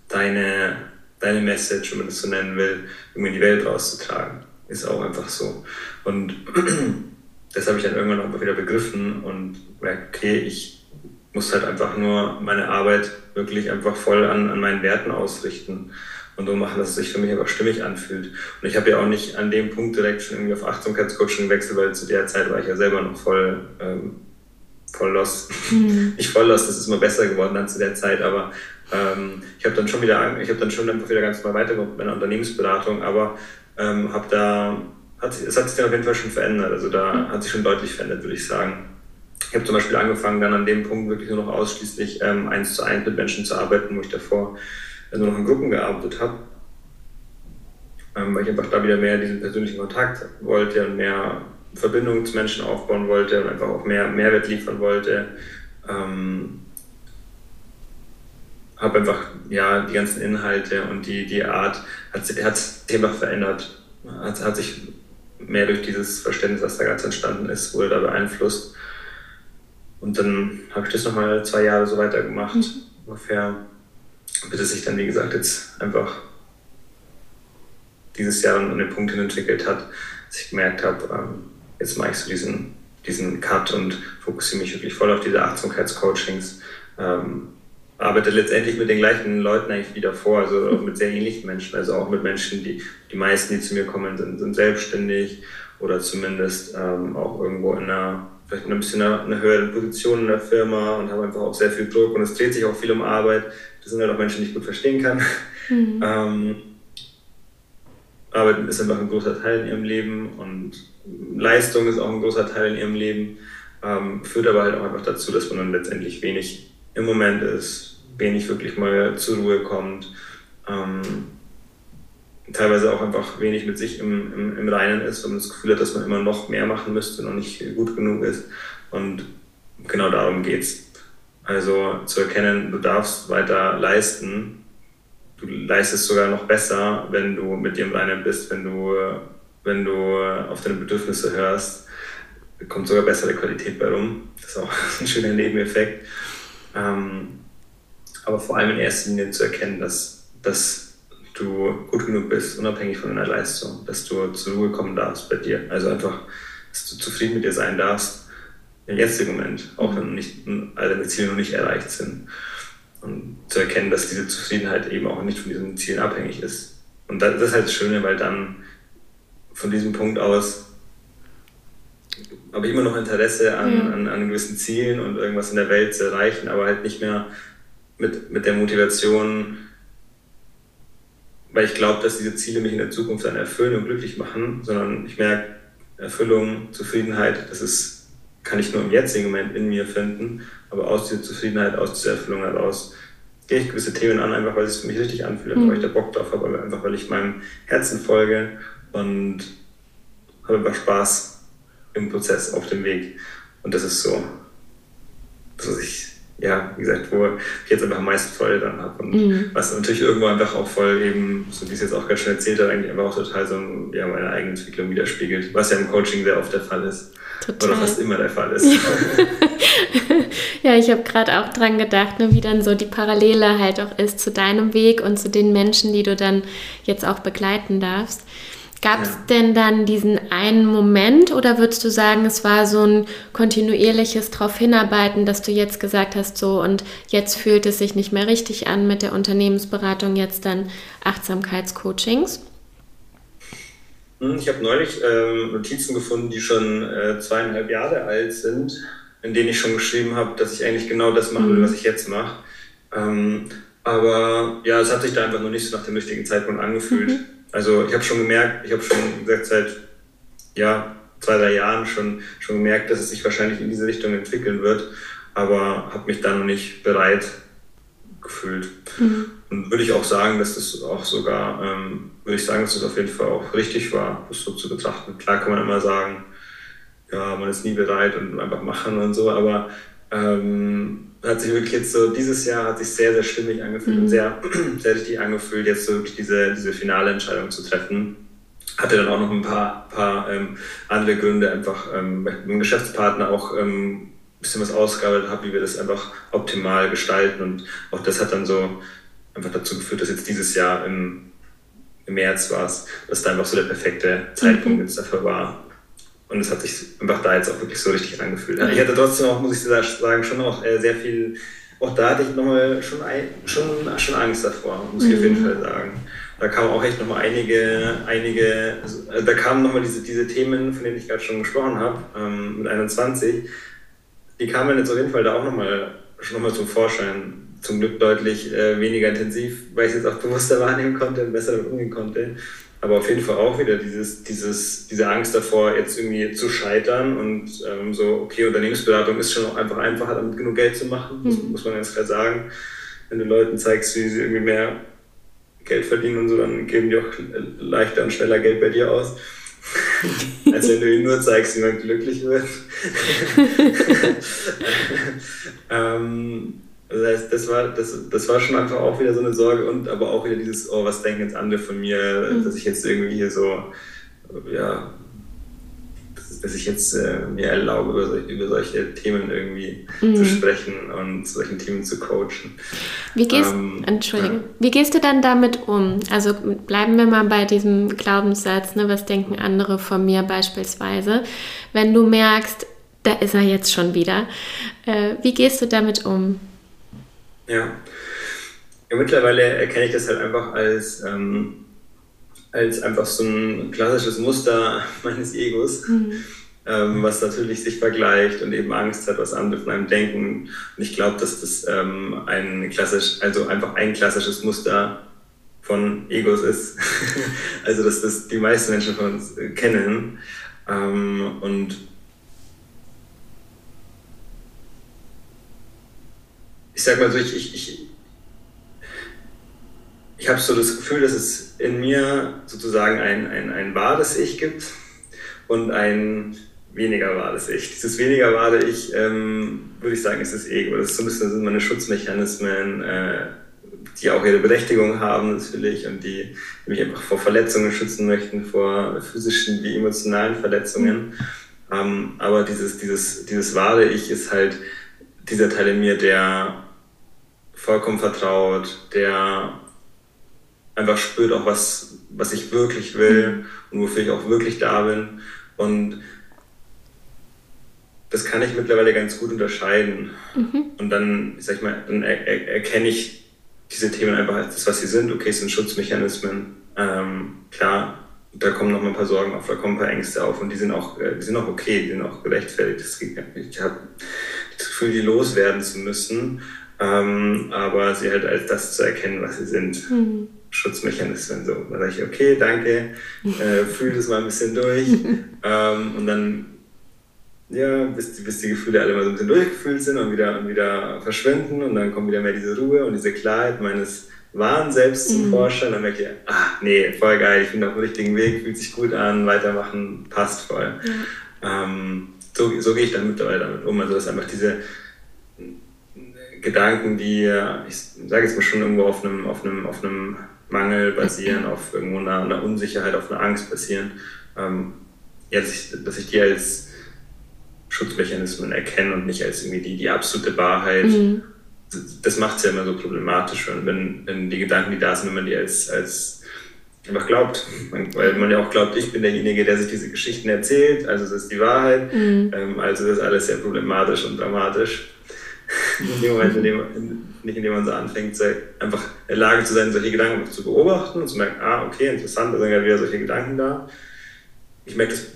deine, deine Message, wenn man das so nennen will, irgendwie in die Welt rauszutragen ist auch einfach so. Und das habe ich dann irgendwann auch wieder begriffen und merke, okay, ich muss halt einfach nur meine Arbeit wirklich einfach voll an, an meinen Werten ausrichten und so machen, dass es sich für mich einfach stimmig anfühlt. Und ich habe ja auch nicht an dem Punkt direkt schon irgendwie auf Achtsamkeitscoaching gewechselt, weil zu der Zeit war ich ja selber noch voll, ähm, voll lost. Mhm. Nicht voll lost, das ist immer besser geworden dann zu der Zeit, aber ähm, ich habe dann schon wieder, ich habe dann schon einfach wieder ganz normal weitergemacht mit meiner Unternehmensberatung, aber ähm, habe da, hat, es hat sich dann auf jeden Fall schon verändert. Also da hat sich schon deutlich verändert, würde ich sagen. Ich habe zum Beispiel angefangen, dann an dem Punkt wirklich nur noch ausschließlich ähm, eins zu eins mit Menschen zu arbeiten, wo ich davor nur noch in Gruppen gearbeitet habe. Ähm, weil ich einfach da wieder mehr diesen persönlichen Kontakt wollte und mehr Verbindung zu Menschen aufbauen wollte und einfach auch mehr Mehrwert liefern wollte. Ähm, habe einfach ja, die ganzen Inhalte und die, die Art hat, hat sich einfach verändert. Hat, hat sich mehr durch dieses Verständnis, was da ganz entstanden ist, wurde da beeinflusst. Und dann habe ich das nochmal zwei Jahre so weitergemacht, mhm. ungefähr, bis es sich dann, wie gesagt, jetzt einfach dieses Jahr an den Punkt hin entwickelt hat, dass ich gemerkt habe, ähm, jetzt mache ich so diesen, diesen Cut und fokussiere mich wirklich voll auf diese Achtsamkeitscoachings. Ähm, arbeite letztendlich mit den gleichen Leuten eigentlich wieder vor, also auch mit sehr ähnlichen Menschen, also auch mit Menschen, die die meisten, die zu mir kommen, sind, sind selbstständig oder zumindest ähm, auch irgendwo in einer vielleicht ein bisschen eine, eine höhere Position in der Firma und haben einfach auch sehr viel Druck und es dreht sich auch viel um Arbeit. Das sind halt auch Menschen, die ich gut verstehen kann. Mhm. Ähm, Arbeit ist einfach ein großer Teil in ihrem Leben und Leistung ist auch ein großer Teil in ihrem Leben, ähm, führt aber halt auch einfach dazu, dass man dann letztendlich wenig im Moment ist, wenig wirklich mal zur Ruhe kommt, ähm, teilweise auch einfach wenig mit sich im, im, im Reinen ist und das Gefühl hat, dass man immer noch mehr machen müsste, noch nicht gut genug ist. Und genau darum geht es. Also zu erkennen, du darfst weiter leisten. Du leistest sogar noch besser, wenn du mit dir im Reinen bist, wenn du, wenn du auf deine Bedürfnisse hörst. Kommt sogar bessere Qualität bei rum. Das ist auch ein schöner Nebeneffekt. Ähm, aber vor allem in erster Linie zu erkennen, dass, dass du gut genug bist, unabhängig von deiner Leistung, dass du zur Ruhe kommen darfst bei dir. Also einfach, dass du zufrieden mit dir sein darfst im jetzigen Moment, auch wenn nicht, all deine Ziele noch nicht erreicht sind. Und zu erkennen, dass diese Zufriedenheit eben auch nicht von diesen Zielen abhängig ist. Und das ist halt das Schöne, weil dann von diesem Punkt aus habe ich immer noch Interesse an, mhm. an, an gewissen Zielen und irgendwas in der Welt zu erreichen, aber halt nicht mehr mit, mit der Motivation, weil ich glaube, dass diese Ziele mich in der Zukunft dann erfüllen und glücklich machen, sondern ich merke, Erfüllung, Zufriedenheit, das ist, kann ich nur im jetzigen Moment in mir finden, aber aus dieser Zufriedenheit, aus dieser Erfüllung heraus gehe ich gewisse Themen an, einfach weil es für mich richtig anfühlt, mhm. weil ich da Bock drauf habe, einfach weil ich meinem Herzen folge und habe einfach Spaß im Prozess auf dem Weg. Und das ist so, was ich, ja, wie gesagt, wo ich jetzt einfach am meisten Freude dran habe. Und mhm. was natürlich irgendwo einfach auch voll eben, so wie ich es jetzt auch gerade schon erzählt habe, eigentlich einfach auch total so ja, meine eigene Entwicklung widerspiegelt, was ja im Coaching sehr oft der Fall ist. Total. Oder fast immer der Fall ist. ja, ich habe gerade auch dran gedacht, ne, wie dann so die Parallele halt auch ist zu deinem Weg und zu den Menschen, die du dann jetzt auch begleiten darfst. Gab es ja. denn dann diesen einen Moment oder würdest du sagen, es war so ein kontinuierliches darauf hinarbeiten, dass du jetzt gesagt hast, so und jetzt fühlt es sich nicht mehr richtig an mit der Unternehmensberatung, jetzt dann Achtsamkeitscoachings? Hm, ich habe neulich äh, Notizen gefunden, die schon äh, zweieinhalb Jahre alt sind, in denen ich schon geschrieben habe, dass ich eigentlich genau das machen will, mhm. was ich jetzt mache. Ähm, aber ja, es hat sich da einfach noch nicht so nach dem richtigen Zeitpunkt angefühlt. Mhm. Also ich habe schon gemerkt, ich habe schon gesagt, seit ja, zwei, drei Jahren schon, schon gemerkt, dass es sich wahrscheinlich in diese Richtung entwickeln wird, aber habe mich dann noch nicht bereit gefühlt. Mhm. Und würde ich auch sagen, dass das auch sogar, ähm, würde ich sagen, dass das auf jeden Fall auch richtig war, das so zu betrachten. Klar kann man immer sagen, ja, man ist nie bereit und einfach machen und so, aber ähm, hat sich wirklich jetzt so, dieses Jahr hat sich sehr, sehr stimmig angefühlt mhm. und sehr, sehr richtig angefühlt, jetzt so wirklich diese, diese finale Entscheidung zu treffen. Hatte dann auch noch ein paar, paar ähm, andere Gründe, einfach ähm, mit dem Geschäftspartner auch ähm, ein bisschen was ausgearbeitet habe, wie wir das einfach optimal gestalten. Und auch das hat dann so einfach dazu geführt, dass jetzt dieses Jahr im, im März war es, dass da einfach so der perfekte Zeitpunkt mhm. jetzt dafür war, und es hat sich einfach da jetzt auch wirklich so richtig angefühlt. Ich hatte trotzdem auch, muss ich sagen, schon auch äh, sehr viel, auch da hatte ich nochmal schon, schon, schon Angst davor, muss ich auf jeden mhm. Fall sagen. Da kamen auch echt nochmal einige, einige, also, da kamen nochmal diese, diese Themen, von denen ich gerade schon gesprochen habe, ähm, mit 21, die kamen jetzt auf jeden Fall da auch nochmal schon nochmal zum Vorschein. Zum Glück deutlich äh, weniger intensiv, weil ich es jetzt auch bewusster wahrnehmen konnte und besser damit umgehen konnte aber auf jeden Fall auch wieder dieses, dieses, diese Angst davor, jetzt irgendwie zu scheitern und ähm, so, okay, Unternehmensberatung ist schon auch einfach einfacher, damit genug Geld zu machen, mhm. das muss man ganz klar sagen. Wenn du Leuten zeigst, wie sie irgendwie mehr Geld verdienen und so, dann geben die auch leichter und schneller Geld bei dir aus. als wenn du ihnen nur zeigst, wie man glücklich wird. ähm, das heißt, das war, das, das war schon einfach auch wieder so eine Sorge und aber auch wieder dieses, oh, was denken jetzt andere von mir, mhm. dass ich jetzt irgendwie hier so, ja, dass ich jetzt äh, mir erlaube, über, solche, über solche Themen irgendwie mhm. zu sprechen und solchen Themen zu coachen. Wie gehst, ähm, Entschuldigung, ja. wie gehst du dann damit um? Also bleiben wir mal bei diesem Glaubenssatz, ne, was denken andere von mir beispielsweise. Wenn du merkst, da ist er jetzt schon wieder. Äh, wie gehst du damit um? Ja. ja mittlerweile erkenne ich das halt einfach als, ähm, als einfach so ein klassisches Muster meines Egos, mhm. ähm, was natürlich sich vergleicht und eben Angst hat, was andere von einem denken. Und ich glaube, dass das ähm, ein klassisch, also einfach ein klassisches Muster von Egos ist. also dass das die meisten Menschen von uns kennen. Ähm, und ich sag mal so, ich, ich, ich, ich habe so das Gefühl, dass es in mir sozusagen ein, ein, ein wahres Ich gibt und ein weniger wahres Ich. Dieses weniger wahre Ich, ähm, würde ich sagen, ist das Ego. Das ist so ein bisschen sind meine Schutzmechanismen, äh, die auch ihre Berechtigung haben natürlich und die mich einfach vor Verletzungen schützen möchten, vor physischen wie emotionalen Verletzungen. Ähm, aber dieses, dieses, dieses wahre Ich ist halt dieser Teil in mir, der vollkommen vertraut, der einfach spürt auch, was, was ich wirklich will und wofür ich auch wirklich da bin. Und das kann ich mittlerweile ganz gut unterscheiden. Mhm. Und dann, sag ich mal, dann er, er, erkenne ich diese Themen einfach als das, was sie sind. Okay, es sind Schutzmechanismen. Ähm, klar, da kommen noch mal ein paar Sorgen auf, da kommen ein paar Ängste auf und die sind auch, äh, die sind auch okay, die sind auch gerechtfertigt. Ich habe das Gefühl, die loswerden zu müssen. Ähm, aber sie halt als das zu erkennen, was sie sind. Mhm. Schutzmechanismen. So, dann sage ich, okay, danke, äh, fühle das mal ein bisschen durch ähm, und dann ja, bis, bis die Gefühle alle mal so ein bisschen durchgefühlt sind und wieder, und wieder verschwinden und dann kommt wieder mehr diese Ruhe und diese Klarheit meines wahren Selbst zum mhm. Vorschein. Dann merke ich, ah, nee, voll geil, ich bin auf dem richtigen Weg, fühlt sich gut an, weitermachen, passt voll. Ja. Ähm, so, so gehe ich dann mittlerweile damit um. Also, dass einfach diese Gedanken, die, ich sage jetzt mal schon irgendwo auf einem, auf einem, auf einem Mangel basieren, auf irgendwo einer, einer Unsicherheit, auf einer Angst basieren, ähm, ja, dass, ich, dass ich die als Schutzmechanismen erkenne und nicht als irgendwie die, die absolute Wahrheit. Mhm. Das macht es ja immer so problematisch, wenn, wenn die Gedanken, die da sind, wenn man die als, als einfach glaubt. Weil man ja auch glaubt, ich bin derjenige, der sich diese Geschichten erzählt, also das ist die Wahrheit. Mhm. Ähm, also das ist alles sehr problematisch und dramatisch. in dem Moment, in dem, nicht indem man so anfängt, einfach in der Lage zu sein, solche Gedanken zu beobachten und zu merken, ah, okay, interessant, da sind ja wieder solche Gedanken da. Ich merke, das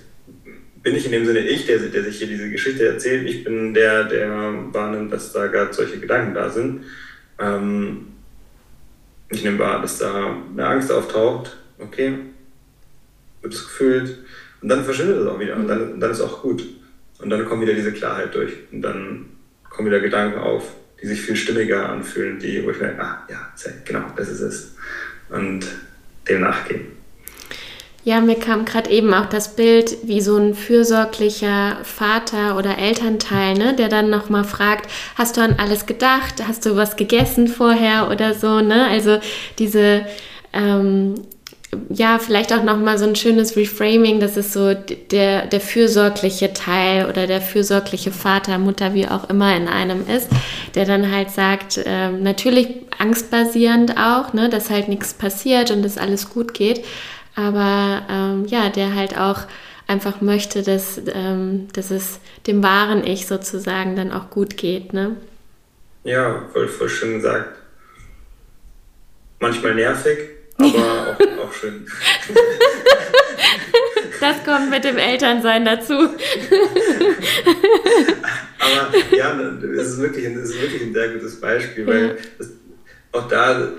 bin ich in dem Sinne ich, der, der sich hier diese Geschichte erzählt. Ich bin der, der wahrnimmt, dass da gerade solche Gedanken da sind. Ähm, ich nehme wahr, dass da eine Angst auftaucht. Okay, wird es gefühlt. Und dann verschwindet es auch wieder. Und dann, und dann ist auch gut. Und dann kommt wieder diese Klarheit durch. Und dann kommen wieder Gedanken auf, die sich viel stimmiger anfühlen, die, wo ich merke, ah ja, genau, das ist es. Und dem nachgehen. Ja, mir kam gerade eben auch das Bild, wie so ein fürsorglicher Vater oder Elternteil, ne, der dann nochmal fragt, hast du an alles gedacht? Hast du was gegessen vorher oder so, ne? Also diese ähm, ja, vielleicht auch nochmal so ein schönes Reframing, dass es so der, der fürsorgliche Teil oder der fürsorgliche Vater, Mutter, wie auch immer in einem ist, der dann halt sagt, äh, natürlich angstbasierend auch, ne, dass halt nichts passiert und dass alles gut geht, aber ähm, ja, der halt auch einfach möchte, dass, ähm, dass es dem wahren Ich sozusagen dann auch gut geht, ne? Ja, voll, voll schön gesagt. Manchmal nervig, aber auch, auch schön. Das kommt mit dem Elternsein dazu. aber ja, das ist wirklich, das ist wirklich ein sehr gutes Beispiel, weil das, auch da,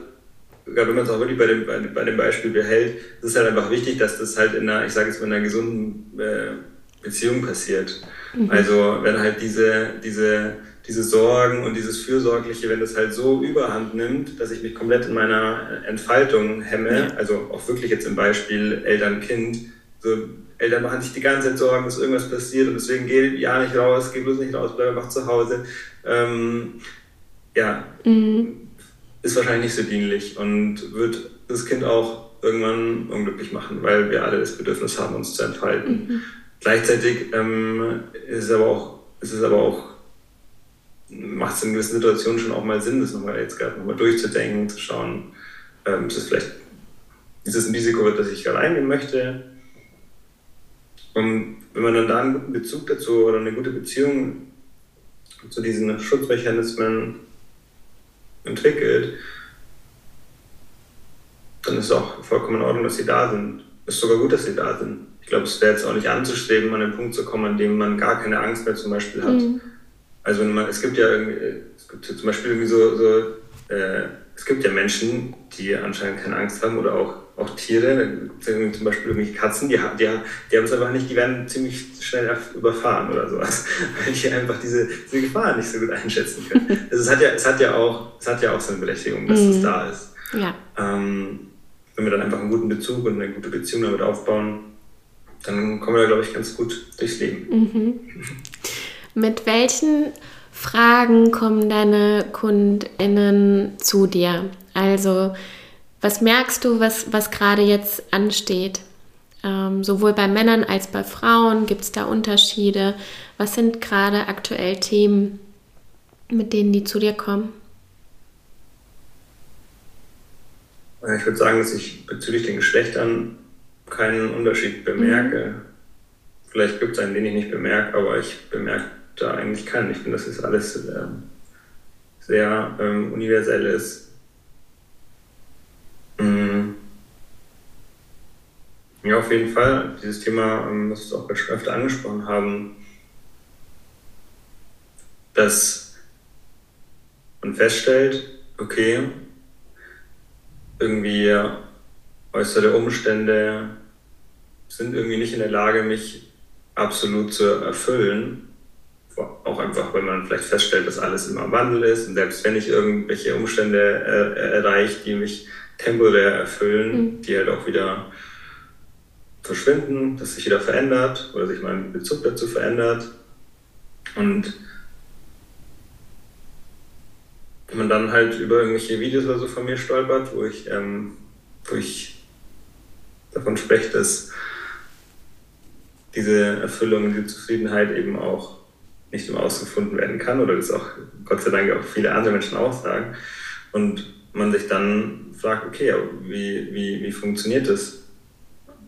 wenn man es auch wirklich bei dem, bei dem Beispiel behält, ist es halt einfach wichtig, dass das halt in einer, ich sage jetzt mal, in einer gesunden äh, Beziehung passiert. Mhm. Also wenn halt diese, diese diese Sorgen und dieses Fürsorgliche, wenn das halt so überhand nimmt, dass ich mich komplett in meiner Entfaltung hemme, also auch wirklich jetzt im Beispiel Eltern-Kind, so Eltern machen sich die ganze Zeit Sorgen, dass irgendwas passiert und deswegen geh ja nicht raus, geh bloß nicht raus, bleib einfach zu Hause. Ähm, ja, mhm. ist wahrscheinlich nicht so dienlich und wird das Kind auch irgendwann unglücklich machen, weil wir alle das Bedürfnis haben, uns zu entfalten. Mhm. Gleichzeitig ähm, ist, es aber auch, ist es aber auch macht es in gewissen Situationen schon auch mal Sinn, das nochmal jetzt gerade nochmal durchzudenken, zu schauen, ähm, ist es vielleicht, ist es ein Risiko, das ich gerade eingehen möchte? Und wenn man dann da einen guten Bezug dazu oder eine gute Beziehung zu diesen Schutzmechanismen entwickelt, dann ist es auch vollkommen in Ordnung, dass sie da sind. Ist sogar gut, dass sie da sind. Ich glaube, es wäre jetzt auch nicht anzustreben, an den Punkt zu kommen, an dem man gar keine Angst mehr zum Beispiel hat. Mhm also man, es gibt ja irgendwie, es gibt ja zum Beispiel irgendwie so, so äh, es gibt ja Menschen, die anscheinend keine Angst haben oder auch, auch Tiere, zum Beispiel irgendwelche Katzen, die, die, die haben es einfach nicht, die werden ziemlich schnell überfahren oder sowas, weil die einfach diese, diese Gefahr nicht so gut einschätzen können. Also es hat ja, es hat ja auch, es hat ja auch seine Berechtigung, dass mhm. es da ist. Ja. Ähm, wenn wir dann einfach einen guten Bezug und eine gute Beziehung damit aufbauen, dann kommen wir da, glaube ich, ganz gut durchs Leben. Mhm. Mit welchen Fragen kommen deine KundInnen zu dir? Also, was merkst du, was, was gerade jetzt ansteht? Ähm, sowohl bei Männern als bei Frauen gibt es da Unterschiede. Was sind gerade aktuell Themen, mit denen die zu dir kommen? Ich würde sagen, dass ich bezüglich den Geschlechtern keinen Unterschied bemerke. Mhm. Vielleicht gibt es einen, den ich nicht bemerke, aber ich bemerke da eigentlich keinen. Ich finde, das ist alles ähm, sehr ähm, universelles. Mhm. Ja, auf jeden Fall. Dieses Thema, ähm, was wir auch schon öfter angesprochen haben, dass man feststellt, okay, irgendwie äußere Umstände sind irgendwie nicht in der Lage, mich absolut zu erfüllen. Auch einfach, weil man vielleicht feststellt, dass alles immer im Wandel ist. Und selbst wenn ich irgendwelche Umstände äh, erreiche, die mich temporär erfüllen, mhm. die halt auch wieder verschwinden, dass sich wieder verändert oder sich mein Bezug dazu verändert. Und wenn man dann halt über irgendwelche Videos oder so von mir stolpert, wo ich, ähm, wo ich davon spreche, dass diese Erfüllung, diese Zufriedenheit eben auch nicht im Außen gefunden werden kann oder das auch Gott sei Dank auch viele andere Menschen auch sagen. Und man sich dann fragt, okay, wie, wie, wie funktioniert das?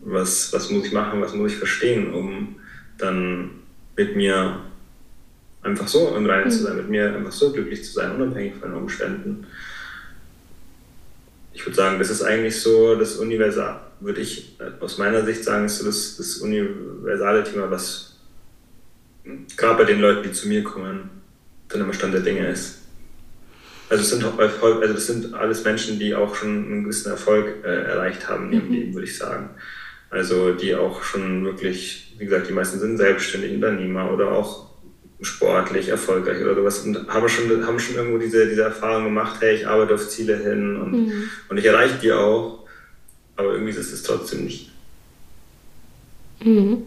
Was, was muss ich machen, was muss ich verstehen, um dann mit mir einfach so im Reinen zu sein, mit mir einfach so glücklich zu sein, unabhängig von den Umständen. Ich würde sagen, das ist eigentlich so das Universal, würde ich aus meiner Sicht sagen, ist so das, das universale Thema, was gerade bei den Leuten, die zu mir kommen, dann immer Stand der Dinge ist. Also es sind, also das sind alles Menschen, die auch schon einen gewissen Erfolg äh, erreicht haben in ihrem mhm. Leben, würde ich sagen. Also die auch schon wirklich, wie gesagt, die meisten sind selbstständig Unternehmer oder auch sportlich erfolgreich oder sowas und haben schon, haben schon irgendwo diese, diese Erfahrung gemacht, hey, ich arbeite auf Ziele hin und, mhm. und ich erreiche die auch, aber irgendwie ist es trotzdem nicht. Mhm.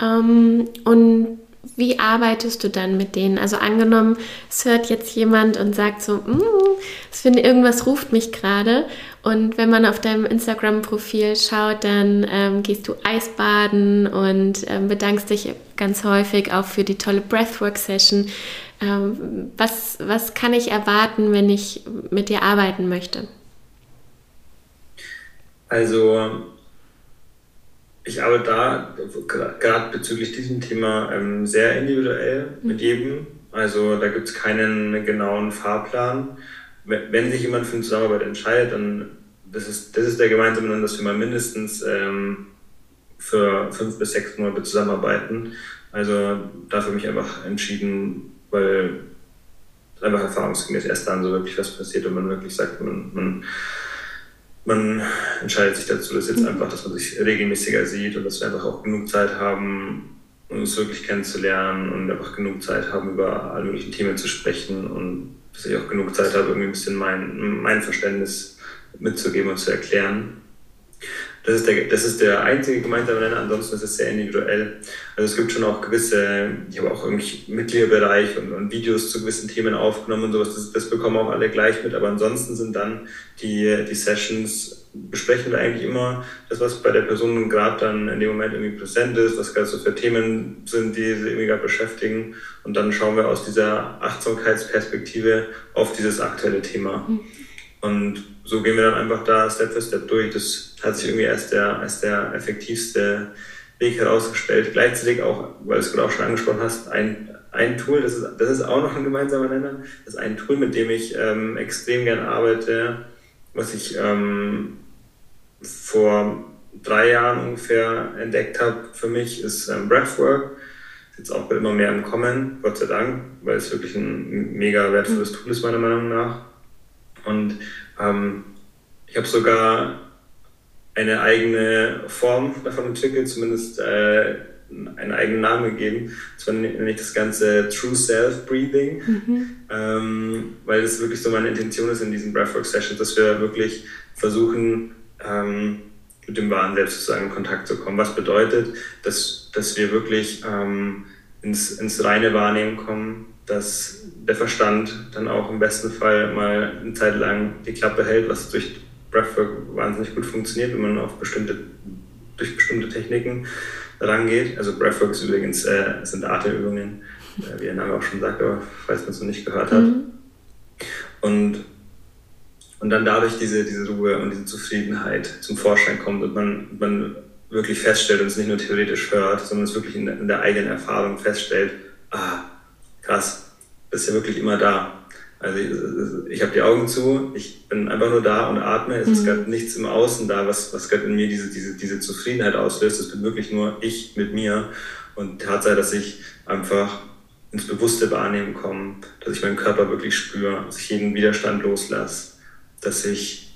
Ähm, und wie arbeitest du dann mit denen? Also angenommen, es hört jetzt jemand und sagt so, mm, ich finde, irgendwas ruft mich gerade. Und wenn man auf deinem Instagram-Profil schaut, dann ähm, gehst du Eisbaden und ähm, bedankst dich ganz häufig auch für die tolle Breathwork-Session. Ähm, was, was kann ich erwarten, wenn ich mit dir arbeiten möchte? Also ich arbeite da gerade bezüglich diesem Thema ähm, sehr individuell mhm. mit jedem. Also da gibt es keinen genauen Fahrplan. Wenn sich jemand für eine Zusammenarbeit entscheidet, dann das ist, das ist der gemeinsame Nenner, dass wir mal mindestens ähm, für fünf bis sechs Monate zusammenarbeiten. Also dafür mich einfach entschieden, weil einfach erfahrungsgemäß erst dann so wirklich was passiert und man wirklich sagt, man, man man entscheidet sich dazu, dass jetzt mhm. einfach, dass man sich regelmäßiger sieht und dass wir einfach auch genug Zeit haben, uns wirklich kennenzulernen und einfach genug Zeit haben, über alle möglichen Themen zu sprechen und dass ich auch genug Zeit habe, irgendwie ein bisschen mein, mein Verständnis mitzugeben und zu erklären. Das ist, der, das ist der einzige gemeinsame Nenner, ansonsten ist es sehr individuell. Also es gibt schon auch gewisse, ich habe auch irgendwie Mitgliederbereich und, und, Videos zu gewissen Themen aufgenommen und sowas, das, das, bekommen auch alle gleich mit, aber ansonsten sind dann die, die Sessions, besprechen wir eigentlich immer das, was bei der Person gerade dann in dem Moment irgendwie präsent ist, was gerade so für Themen sind, die sie irgendwie gerade beschäftigen und dann schauen wir aus dieser Achtsamkeitsperspektive auf dieses aktuelle Thema. Mhm. Und so gehen wir dann einfach da Step für Step durch. Das hat sich irgendwie als der, als der effektivste Weg herausgestellt. Gleichzeitig auch, weil du es gerade auch schon angesprochen hast, ein, ein Tool, das ist, das ist auch noch ein gemeinsamer Nenner, das ist ein Tool, mit dem ich ähm, extrem gern arbeite, was ich ähm, vor drei Jahren ungefähr entdeckt habe für mich, ist ähm, Breathwork. Ist jetzt auch immer mehr im Kommen, Gott sei Dank, weil es wirklich ein mega wertvolles Tool ist, meiner Meinung nach. Und ähm, ich habe sogar eine eigene Form davon entwickelt, zumindest äh, einen eigenen Namen gegeben. Das war nämlich das ganze True Self Breathing, mhm. ähm, weil das wirklich so meine Intention ist in diesen Breathwork Sessions, dass wir wirklich versuchen, ähm, mit dem wahren Selbst sozusagen in Kontakt zu kommen. Was bedeutet, dass, dass wir wirklich ähm, ins, ins reine Wahrnehmen kommen, dass der Verstand dann auch im besten Fall mal eine Zeit lang die Klappe hält, was durch Breathwork wahnsinnig gut funktioniert, wenn man auf bestimmte, durch bestimmte Techniken rangeht. Also Breathwork ist übrigens äh, sind Atemübungen, äh, wie der Name auch schon sagt, aber falls man es noch nicht gehört hat. Mhm. Und, und dann dadurch diese, diese Ruhe und diese Zufriedenheit zum Vorschein kommt und man, man wirklich feststellt und es nicht nur theoretisch hört, sondern es wirklich in, in der eigenen Erfahrung feststellt, ah, krass, bist ja wirklich immer da. Also ich, ich habe die Augen zu, ich bin einfach nur da und atme. Es mhm. ist gerade nichts im Außen da, was, was gerade in mir diese, diese, diese Zufriedenheit auslöst. Es bin wirklich nur ich mit mir. Und die Tatsache, dass ich einfach ins bewusste Wahrnehmen komme, dass ich meinen Körper wirklich spüre, dass ich jeden Widerstand loslasse, dass ich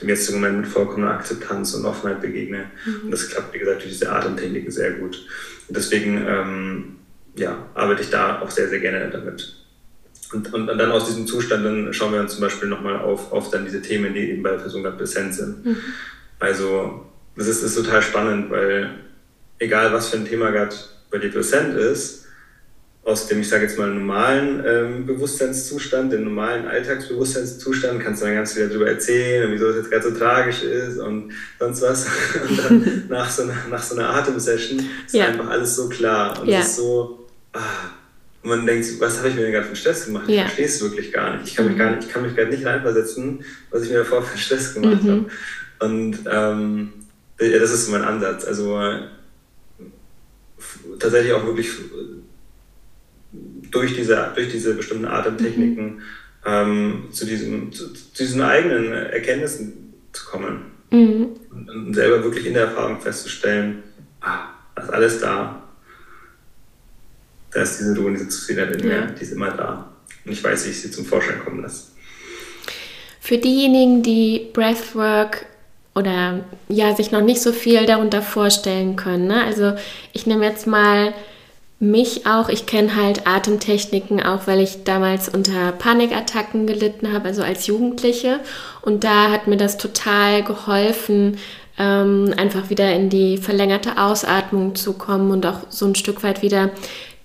dem jetzigen Moment mit vollkommener Akzeptanz und Offenheit begegne. Mhm. Und das klappt, wie gesagt, durch diese Atemtechniken sehr gut. Und deswegen ähm, ja, arbeite ich da auch sehr, sehr gerne damit. Und, und, und dann aus diesem Zustand dann schauen wir uns zum Beispiel nochmal auf, auf dann diese Themen, die eben bei der Person gerade präsent sind. Mhm. Also das ist, ist total spannend, weil egal was für ein Thema gerade bei dir präsent ist, aus dem, ich sage jetzt mal, normalen ähm, Bewusstseinszustand, dem normalen Alltagsbewusstseinszustand, kannst du dann ganz viel darüber erzählen, wieso es jetzt gerade so tragisch ist und sonst was. Und dann nach so einer, nach so einer Atemsession ist ja. einfach alles so klar und ja. es ist so, ah, und man denkt, was habe ich mir denn gerade für Stress gemacht? Ich ja. verstehe es wirklich gar nicht. Ich kann mich, gar nicht, ich kann mich gerade nicht reinversetzen, was ich mir davor für Stress gemacht mhm. habe. Und ähm, das ist mein Ansatz. Also tatsächlich auch wirklich durch diese, durch diese bestimmten Atemtechniken mhm. ähm, zu, diesem, zu, zu, diesen eigenen Erkenntnissen zu kommen. Mhm. Und, und, selber wirklich in der Erfahrung festzustellen, ah, ist alles da. Da ist diese Ruhe, diese Zufriedenheit in mir, die ist immer da. Und ich weiß, wie ich sie zum Vorschein kommen lasse. Für diejenigen, die Breathwork oder ja, sich noch nicht so viel darunter vorstellen können. Ne? Also ich nehme jetzt mal mich auch. Ich kenne halt Atemtechniken auch, weil ich damals unter Panikattacken gelitten habe, also als Jugendliche. Und da hat mir das total geholfen, ähm, einfach wieder in die verlängerte Ausatmung zu kommen und auch so ein Stück weit wieder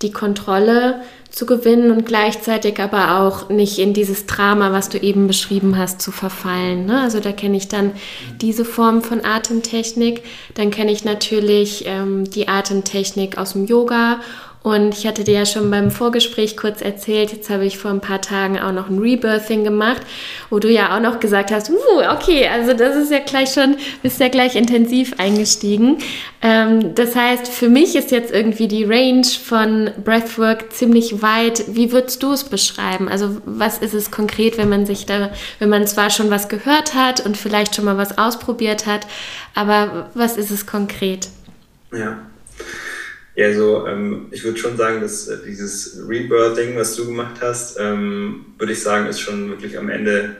die Kontrolle zu gewinnen und gleichzeitig aber auch nicht in dieses Drama, was du eben beschrieben hast, zu verfallen. Ne? Also da kenne ich dann diese Form von Atemtechnik. Dann kenne ich natürlich ähm, die Atemtechnik aus dem Yoga und ich hatte dir ja schon beim Vorgespräch kurz erzählt, jetzt habe ich vor ein paar Tagen auch noch ein Rebirthing gemacht, wo du ja auch noch gesagt hast, uh, okay, also das ist ja gleich schon, bist ja gleich intensiv eingestiegen. Ähm, das heißt, für mich ist jetzt irgendwie die Range von Breathwork ziemlich weit. Wie würdest du es beschreiben? Also was ist es konkret, wenn man sich da, wenn man zwar schon was gehört hat und vielleicht schon mal was ausprobiert hat, aber was ist es konkret? Ja. Ja, so, ähm, ich würde schon sagen, dass äh, dieses Rebirthing, was du gemacht hast, ähm, würde ich sagen, ist schon wirklich am Ende,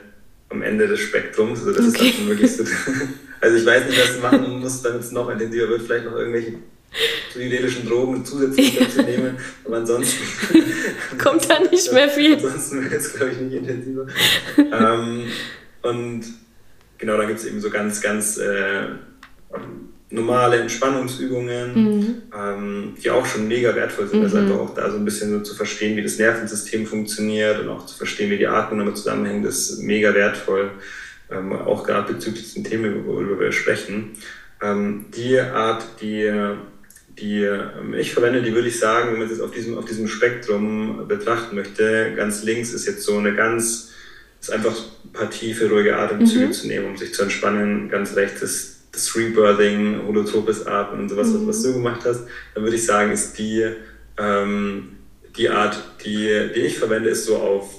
am Ende des Spektrums. Also das okay. ist dann wirklich so. also ich weiß nicht, was du machen musst, damit es noch intensiver wird, vielleicht noch irgendwelche psychedelischen Drogen zusätzlich dazu nehmen, aber ansonsten kommt da nicht mehr viel. Ansonsten wird es, glaube ich, nicht intensiver. ähm, und genau, da gibt es eben so ganz, ganz äh, normale Entspannungsübungen, mhm. ähm, die auch schon mega wertvoll sind. Also mhm. Also einfach auch da so ein bisschen so zu verstehen, wie das Nervensystem funktioniert und auch zu verstehen, wie die Atmung damit zusammenhängt, ist mega wertvoll. Ähm, auch gerade bezüglich den Themen, worüber wir sprechen. Ähm, die Art, die, die ähm, ich verwende, die würde ich sagen, wenn man es jetzt auf diesem, auf diesem Spektrum betrachten möchte, ganz links ist jetzt so eine ganz, ist einfach ein paar tiefe, ruhige Atemzüge mhm. zu nehmen, um sich zu entspannen. Ganz rechts ist das Rebirthing, holotropes Atmen und sowas, mhm. was, du gemacht hast, dann würde ich sagen, ist die, ähm, die Art, die, die ich verwende, ist so auf,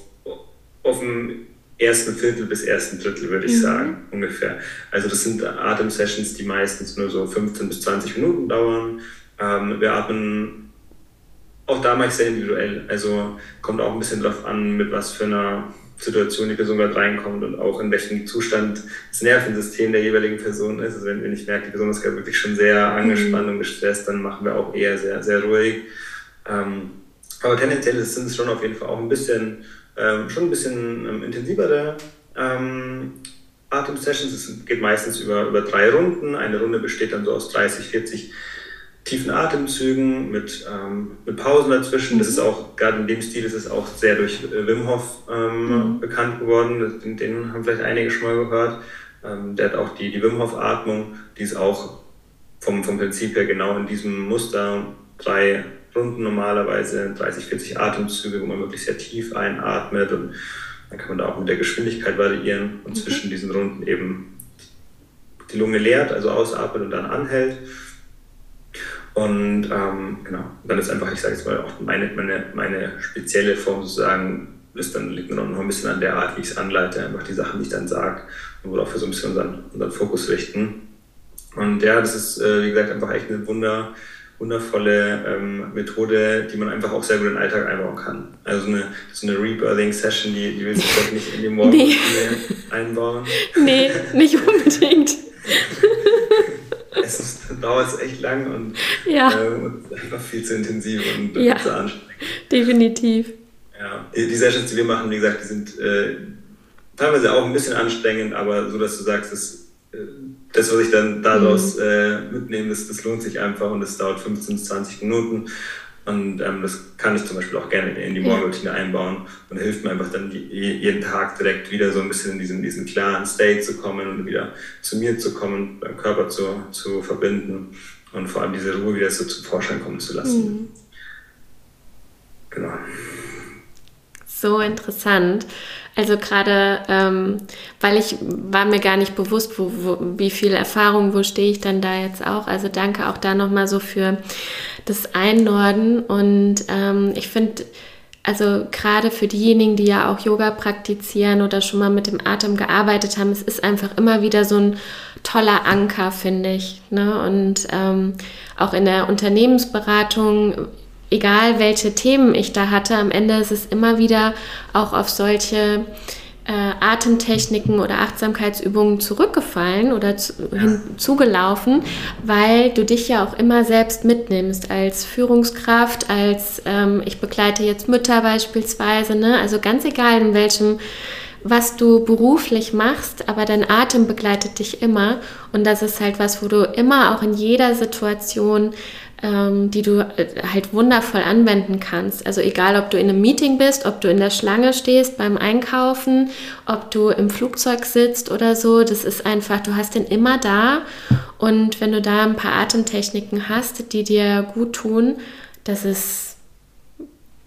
auf dem ersten Viertel bis ersten Drittel, würde ich mhm. sagen, ungefähr. Also das sind Atemsessions, die meistens nur so 15 bis 20 Minuten dauern. Ähm, wir atmen auch da mache ich sehr individuell. Also kommt auch ein bisschen drauf an, mit was für einer Situation die Person gerade reinkommt und auch in welchem Zustand das Nervensystem der jeweiligen Person ist. Also wenn, wenn ich merke, die Person ist gerade wirklich schon sehr angespannt mhm. und gestresst, dann machen wir auch eher sehr, sehr ruhig. Ähm, aber tendenziell sind es schon auf jeden Fall auch ein bisschen, ähm, schon ein bisschen ähm, intensivere ähm, Atemsessions. Es geht meistens über, über drei Runden. Eine Runde besteht dann so aus 30, 40 tiefen Atemzügen, mit, ähm, mit Pausen dazwischen. Mhm. Das ist auch, gerade in dem Stil ist es auch sehr durch äh, Wim Hof ähm, mhm. bekannt geworden. Den, den, haben vielleicht einige schon mal gehört. Ähm, der hat auch die, die Wim Hof Atmung, die ist auch vom, vom Prinzip her genau in diesem Muster. Drei Runden normalerweise, 30, 40 Atemzüge, wo man wirklich sehr tief einatmet und dann kann man da auch mit der Geschwindigkeit variieren und mhm. zwischen diesen Runden eben die Lunge leert, also ausatmet und dann anhält. Und ähm, genau, dann ist einfach, ich sage jetzt mal, auch meine, meine, meine spezielle Form sozusagen, ist dann liegt mir noch ein bisschen an der Art, wie ich es anleite, einfach die Sachen, die ich dann sage und worauf wir so ein bisschen unseren, unseren Fokus richten. Und ja, das ist, äh, wie gesagt, einfach echt eine wunder, wundervolle ähm, Methode, die man einfach auch sehr gut in den Alltag einbauen kann. Also eine, so eine Rebirthing-Session, die, die willst du vielleicht nicht in die Morgen nee. einbauen. Nee, nicht unbedingt. es ist, dauert echt lang und, ja. äh, und einfach viel zu intensiv und ja. zu anstrengend. Definitiv. Ja, die Sessions, die wir machen, wie gesagt, die sind äh, teilweise auch ein bisschen anstrengend, aber so, dass du sagst, das, äh, das was ich dann daraus mhm. äh, mitnehme, das, das lohnt sich einfach und das dauert 15 bis 20 Minuten. Und ähm, das kann ich zum Beispiel auch gerne in die Morgenroutine einbauen und hilft mir einfach dann jeden Tag direkt wieder so ein bisschen in diesen, diesen klaren State zu kommen und wieder zu mir zu kommen, beim Körper zu, zu verbinden und vor allem diese Ruhe wieder so zum Vorschein kommen zu lassen. Mhm. Genau. So interessant. Also gerade, ähm, weil ich war mir gar nicht bewusst, wo, wo, wie viel Erfahrung, wo stehe ich dann da jetzt auch. Also danke auch da nochmal so für das Einnorden. Und ähm, ich finde, also gerade für diejenigen, die ja auch Yoga praktizieren oder schon mal mit dem Atem gearbeitet haben, es ist einfach immer wieder so ein toller Anker, finde ich. Ne? Und ähm, auch in der Unternehmensberatung egal welche Themen ich da hatte, am Ende ist es immer wieder auch auf solche äh, Atemtechniken oder Achtsamkeitsübungen zurückgefallen oder zu, hinzugelaufen, weil du dich ja auch immer selbst mitnimmst als Führungskraft, als ähm, ich begleite jetzt Mütter beispielsweise, ne? also ganz egal in welchem was du beruflich machst, aber dein Atem begleitet dich immer und das ist halt was, wo du immer auch in jeder Situation ähm, die du äh, halt wundervoll anwenden kannst. Also egal, ob du in einem Meeting bist, ob du in der Schlange stehst beim Einkaufen, ob du im Flugzeug sitzt oder so, das ist einfach, du hast den immer da. Und wenn du da ein paar Atemtechniken hast, die dir gut tun, das ist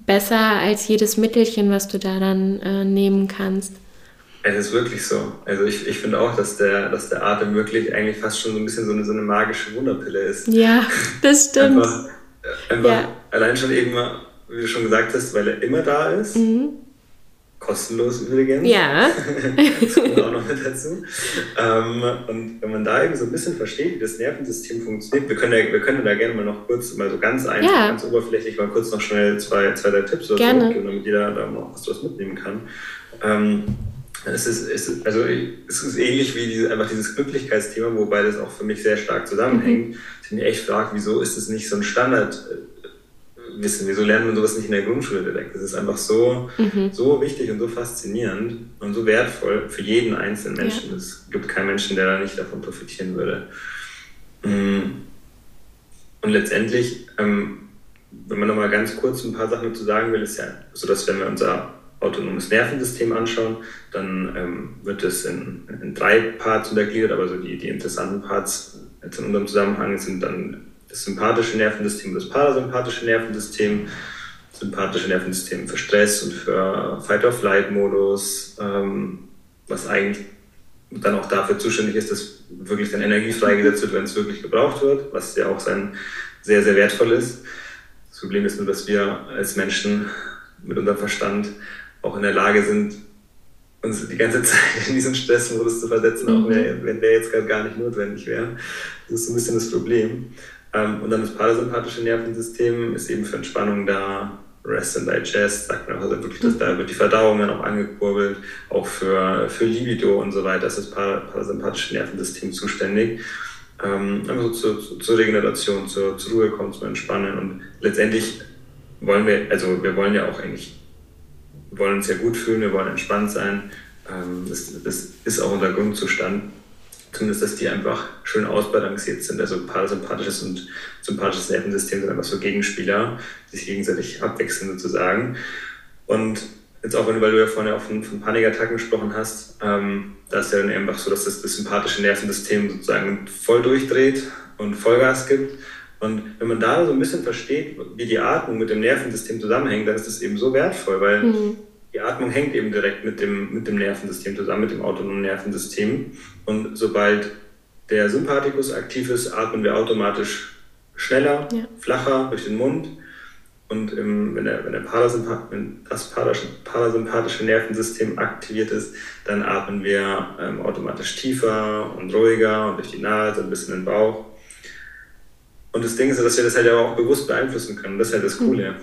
besser als jedes Mittelchen, was du da dann äh, nehmen kannst. Es ist wirklich so. Also ich, ich finde auch, dass der, dass der Atem wirklich eigentlich fast schon so ein bisschen so eine, so eine magische Wunderpille ist. Ja, das stimmt. einfach, einfach ja. allein schon eben, wie du schon gesagt hast, weil er immer da ist. Mhm. Kostenlos übrigens. Ja. das kommt auch noch mit dazu. Ähm, und wenn man da eben so ein bisschen versteht, wie das Nervensystem funktioniert, wir können, ja, wir können da gerne mal noch kurz, mal so ganz einfach, ja. ganz oberflächlich, mal kurz noch schnell zwei, zwei drei Tipps oder so geben, damit jeder da noch was mitnehmen kann. Ähm, es ist, es ist, also es ist ähnlich wie diese, einfach dieses Glücklichkeitsthema, wobei das auch für mich sehr stark zusammenhängt. Mhm. Ich mich echt frage, wieso ist es nicht so ein Standardwissen? Wieso lernt man sowas nicht in der Grundschule direkt? Das ist einfach so, mhm. so wichtig und so faszinierend und so wertvoll für jeden einzelnen Menschen. Ja. Es gibt keinen Menschen, der da nicht davon profitieren würde. Mm. Und letztendlich, ähm, wenn man nochmal ganz kurz ein paar Sachen dazu sagen will, ist ja so, dass wenn wir unser autonomes Nervensystem anschauen, dann ähm, wird es in, in, drei Parts untergliedert, aber so die, die interessanten Parts jetzt in unserem Zusammenhang sind dann das sympathische Nervensystem und das parasympathische Nervensystem. Das sympathische Nervensystem für Stress und für Fight-of-Flight-Modus, ähm, was eigentlich dann auch dafür zuständig ist, dass wirklich dann Energie freigesetzt wird, wenn es wirklich gebraucht wird, was ja auch sein sehr, sehr wertvoll ist. Das Problem ist nur, dass wir als Menschen mit unserem Verstand auch in der Lage sind, uns die ganze Zeit in diesen Stressmodus zu versetzen, mhm. auch wenn, wenn der jetzt gerade gar nicht notwendig wäre. Das ist so ein bisschen das Problem. Ähm, und dann das parasympathische Nervensystem ist eben für Entspannung da. Rest and Digest, sagt man also wirklich, dass da wird die Verdauung dann auch angekurbelt, auch für, für Libido und so weiter ist das parasympathische Nervensystem zuständig. Ähm, einfach so zur, zur Regeneration, zur, zur Ruhe kommen, zum Entspannen und letztendlich wollen wir, also wir wollen ja auch eigentlich wollen uns ja gut fühlen, wir wollen entspannt sein. Ähm, das, das ist auch unser Grundzustand. Zumindest, dass die einfach schön ausbalanciert sind. Also parasympathisches und sympathisches Nervensystem sind einfach so Gegenspieler, die sich gegenseitig abwechseln sozusagen. Und jetzt auch, weil du ja vorhin auch von, von Panikattacken gesprochen hast, ähm, da ist ja dann einfach so, dass das, das sympathische Nervensystem sozusagen voll durchdreht und Vollgas gibt. Und wenn man da so ein bisschen versteht, wie die Atmung mit dem Nervensystem zusammenhängt, dann ist das eben so wertvoll, weil mhm. die Atmung hängt eben direkt mit dem, mit dem Nervensystem zusammen, mit dem autonomen Nervensystem. Und sobald der Sympathikus aktiv ist, atmen wir automatisch schneller, ja. flacher durch den Mund. Und im, wenn, der, wenn, der Parasympath wenn das parasympathische Nervensystem aktiviert ist, dann atmen wir ähm, automatisch tiefer und ruhiger und durch die Nase, ein bisschen in den Bauch. Und das Ding ist, dass wir das halt aber auch bewusst beeinflussen können. Das ist halt das mhm. Coole.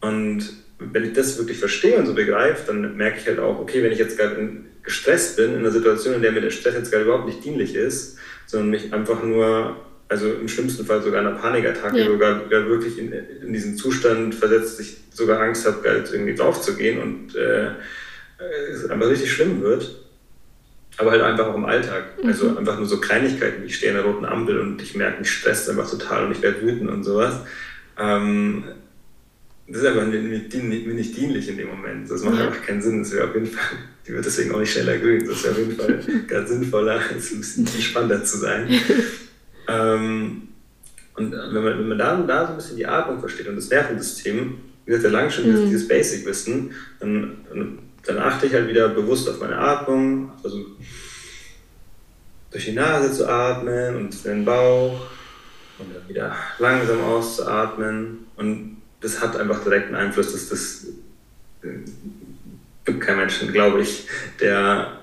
Und wenn ich das wirklich verstehe und so begreife, dann merke ich halt auch, okay, wenn ich jetzt gerade gestresst bin, in einer Situation, in der mir der Stress jetzt gerade überhaupt nicht dienlich ist, sondern mich einfach nur, also im schlimmsten Fall sogar einer Panikattacke, ja. sogar, wirklich in, in, diesen Zustand versetzt, dass ich sogar Angst habe, irgendwie drauf zu gehen und äh, es einfach richtig schlimm wird. Aber halt einfach auch im Alltag. Mhm. Also einfach nur so Kleinigkeiten. Ich stehe in der roten Ampel und ich merke, mich stresst einfach total und ich werde wütend und sowas. Ähm, das ist einfach nicht, nicht dienlich in dem Moment. Das macht ja. einfach keinen Sinn. Das wäre auf jeden Fall, die wird deswegen auch nicht schneller grün. Das wäre auf jeden Fall ganz sinnvoller, als ein bisschen entspannter zu sein. ähm, und wenn man, wenn man da, da so ein bisschen die Atmung versteht und das Nervensystem, wie gesagt, lange schon mhm. dieses Basic-Wissen, dann, dann, dann, achte ich halt wieder bewusst auf meine Atmung, also durch die Nase zu atmen und den Bauch und dann wieder langsam auszuatmen und das hat einfach direkten Einfluss, dass das äh, gibt keinen Menschen, glaube ich, der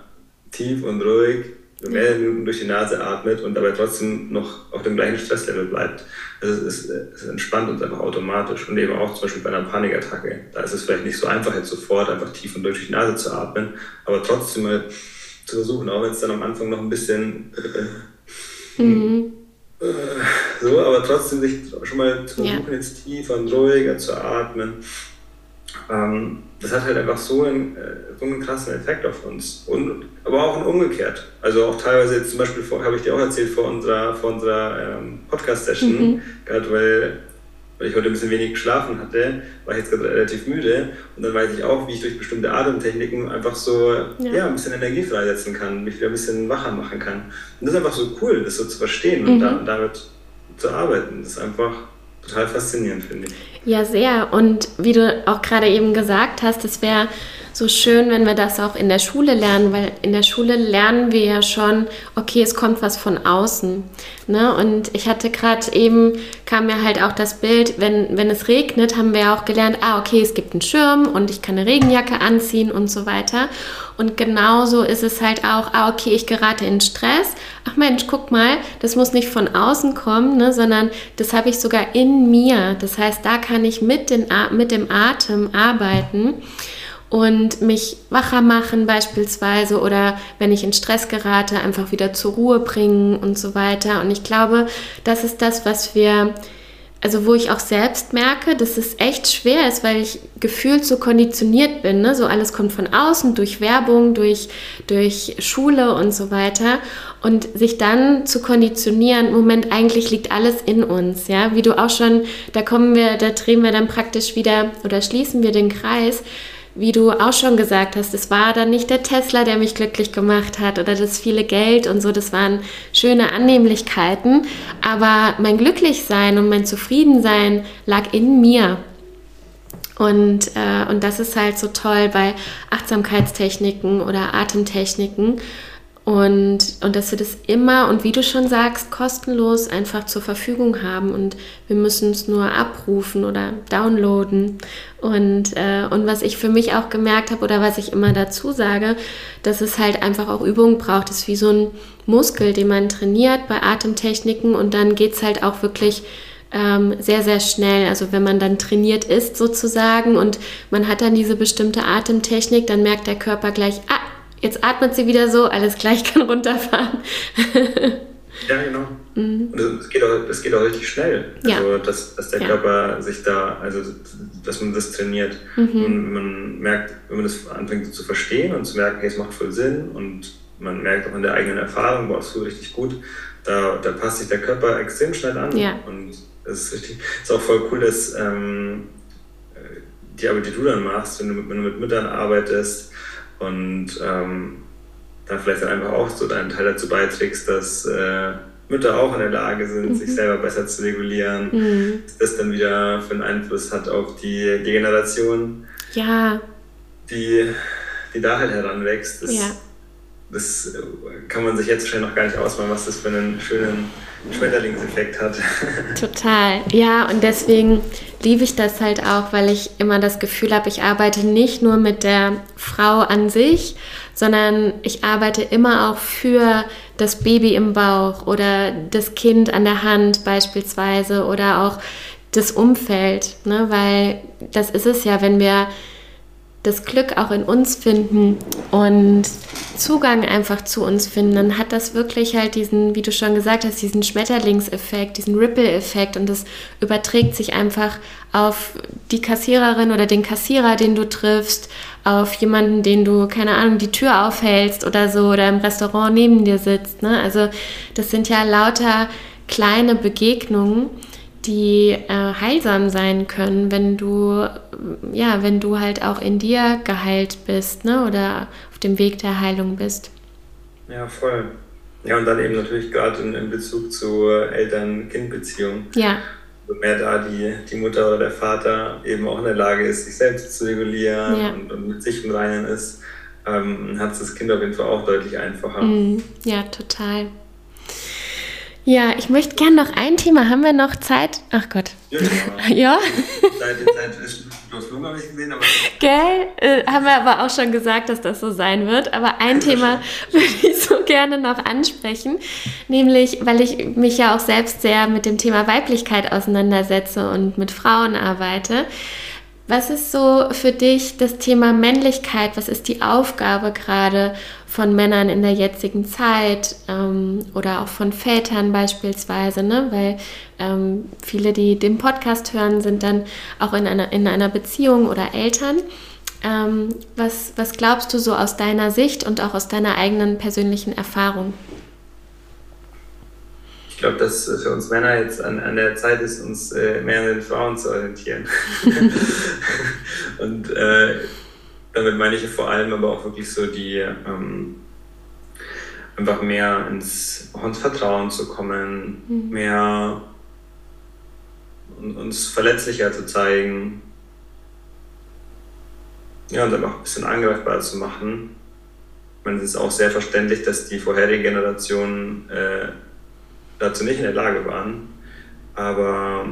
tief und ruhig mehrere Minuten durch die Nase atmet und dabei trotzdem noch auf dem gleichen Stresslevel bleibt. Also es, ist, es entspannt uns einfach automatisch. Und eben auch zum Beispiel bei einer Panikattacke. Da ist es vielleicht nicht so einfach, jetzt sofort einfach tief und durch die Nase zu atmen, aber trotzdem mal zu versuchen, auch wenn es dann am Anfang noch ein bisschen äh, mhm. Äh, so, aber trotzdem sich schon mal zu versuchen, ja. jetzt tiefer und ruhiger zu atmen. Ähm, das hat halt einfach so einen, äh, so einen krassen Effekt auf uns. Und, aber auch umgekehrt. Also auch teilweise jetzt zum Beispiel, habe ich dir auch erzählt, vor unserer, vor unserer ähm, Podcast-Session, mhm. gerade weil weil ich heute ein bisschen wenig geschlafen hatte, war ich jetzt gerade relativ müde und dann weiß ich auch, wie ich durch bestimmte Atemtechniken einfach so ja. ja ein bisschen Energie freisetzen kann, mich wieder ein bisschen wacher machen kann. Und das ist einfach so cool, das so zu verstehen mhm. und da, damit zu arbeiten. Das ist einfach total faszinierend, finde ich. Ja, sehr. Und wie du auch gerade eben gesagt hast, es wäre so schön, wenn wir das auch in der Schule lernen, weil in der Schule lernen wir ja schon, okay, es kommt was von außen. Ne? Und ich hatte gerade eben, kam mir halt auch das Bild, wenn, wenn es regnet, haben wir auch gelernt, ah, okay, es gibt einen Schirm und ich kann eine Regenjacke anziehen und so weiter. Und genauso ist es halt auch, ah, okay, ich gerate in Stress. Ach Mensch, guck mal, das muss nicht von außen kommen, ne, sondern das habe ich sogar in mir. Das heißt, da kann ich mit, den, mit dem Atem arbeiten und mich wacher machen beispielsweise oder wenn ich in Stress gerate, einfach wieder zur Ruhe bringen und so weiter. Und ich glaube, das ist das, was wir, also wo ich auch selbst merke, dass es echt schwer ist, weil ich gefühlt so konditioniert bin. Ne? So alles kommt von außen, durch Werbung, durch, durch Schule und so weiter. Und sich dann zu konditionieren, Moment, eigentlich liegt alles in uns, ja, wie du auch schon, da kommen wir, da drehen wir dann praktisch wieder oder schließen wir den Kreis wie du auch schon gesagt hast, es war dann nicht der Tesla, der mich glücklich gemacht hat oder das viele Geld und so, das waren schöne Annehmlichkeiten, aber mein Glücklichsein und mein Zufriedensein lag in mir. Und, äh, und das ist halt so toll bei Achtsamkeitstechniken oder Atemtechniken, und, und dass wir das immer und wie du schon sagst, kostenlos einfach zur Verfügung haben und wir müssen es nur abrufen oder downloaden. Und, äh, und was ich für mich auch gemerkt habe oder was ich immer dazu sage, dass es halt einfach auch Übung braucht. Das ist wie so ein Muskel, den man trainiert bei Atemtechniken und dann geht es halt auch wirklich ähm, sehr, sehr schnell. Also wenn man dann trainiert ist sozusagen und man hat dann diese bestimmte Atemtechnik, dann merkt der Körper gleich, ah, jetzt atmet sie wieder so, alles gleich kann runterfahren. ja, genau. Mhm. Und das geht, auch, das geht auch richtig schnell. Ja. Also, dass, dass der ja. Körper sich da, also dass man das trainiert. Mhm. Und man merkt, wenn man das anfängt zu verstehen und zu merken, hey, es macht voll Sinn und man merkt auch in der eigenen Erfahrung, boah, es tut richtig gut, da, da passt sich der Körper extrem schnell an. Ja. Und das ist richtig, ist auch voll cool, dass ähm, die Arbeit, die du dann machst, wenn du, wenn du mit Müttern arbeitest, und ähm, da vielleicht dann einfach auch so deinen Teil dazu beiträgst, dass äh, Mütter auch in der Lage sind, mhm. sich selber besser zu regulieren, mhm. dass das dann wieder für einen Einfluss hat auf die, die Generation, ja. die, die da halt heranwächst. Das, ja. Das kann man sich jetzt schon noch gar nicht ausmalen, was das für einen schönen Schmetterlingseffekt hat. Total, ja, und deswegen liebe ich das halt auch, weil ich immer das Gefühl habe, ich arbeite nicht nur mit der Frau an sich, sondern ich arbeite immer auch für das Baby im Bauch oder das Kind an der Hand beispielsweise oder auch das Umfeld, ne? weil das ist es ja, wenn wir das Glück auch in uns finden und Zugang einfach zu uns finden, dann hat das wirklich halt diesen, wie du schon gesagt hast, diesen Schmetterlingseffekt, diesen Ripple-Effekt und das überträgt sich einfach auf die Kassiererin oder den Kassierer, den du triffst, auf jemanden, den du, keine Ahnung, die Tür aufhältst oder so oder im Restaurant neben dir sitzt. Ne? Also das sind ja lauter kleine Begegnungen die äh, heilsam sein können, wenn du ja, wenn du halt auch in dir geheilt bist, ne, oder auf dem Weg der Heilung bist. Ja, voll. Ja, und dann eben natürlich gerade in, in Bezug zu Eltern-Kind-Beziehung. Ja. So mehr da die, die Mutter oder der Vater eben auch in der Lage ist, sich selbst zu regulieren ja. und, und, mit sich im Reinen ist, ähm, hat es das Kind auf jeden Fall auch deutlich einfacher. Mm, ja, total. Ja, ich möchte gerne noch ein Thema. Haben wir noch Zeit? Ach Gott. Ja, genau. ja. Zeit, Zeit ist bloß habe ich gesehen, aber. Gell? Äh, haben wir aber auch schon gesagt, dass das so sein wird. Aber ein Thema würde ich so gerne noch ansprechen. Nämlich, weil ich mich ja auch selbst sehr mit dem Thema Weiblichkeit auseinandersetze und mit Frauen arbeite. Was ist so für dich das Thema Männlichkeit? Was ist die Aufgabe gerade von Männern in der jetzigen Zeit ähm, oder auch von Vätern beispielsweise? Ne? Weil ähm, viele, die den Podcast hören, sind dann auch in einer, in einer Beziehung oder Eltern. Ähm, was, was glaubst du so aus deiner Sicht und auch aus deiner eigenen persönlichen Erfahrung? ich glaube, dass für uns Männer jetzt an, an der Zeit ist, uns äh, mehr an den Frauen zu orientieren. und äh, damit meine ich vor allem aber auch wirklich so die, ähm, einfach mehr ins, auch ins Vertrauen zu kommen, mhm. mehr uns verletzlicher zu zeigen. Ja, und dann auch ein bisschen angreifbar zu machen. Ich meine, es ist auch sehr verständlich, dass die vorherige Generation äh, dazu nicht in der Lage waren. Aber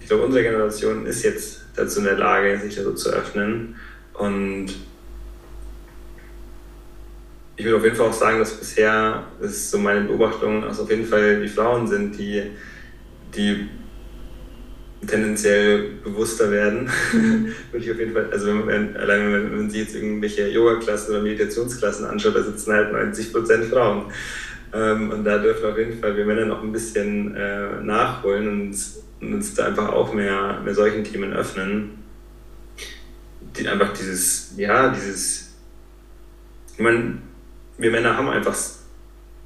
ich glaube, unsere Generation ist jetzt dazu in der Lage, sich so zu öffnen. Und ich würde auf jeden Fall auch sagen, dass bisher, das ist so meine Beobachtung, dass auf jeden Fall die Frauen sind, die, die tendenziell bewusster werden. Würde ich auf jeden Fall, also wenn man, allein wenn man, sich jetzt irgendwelche Yoga-Klassen oder Meditationsklassen anschaut, da sitzen halt 90 Prozent Frauen. Ähm, und da dürfen auf jeden Fall wir Männer noch ein bisschen äh, nachholen und, und, uns da einfach auch mehr, mehr solchen Themen öffnen. Die einfach dieses, ja, dieses, ich meine, wir Männer haben einfach,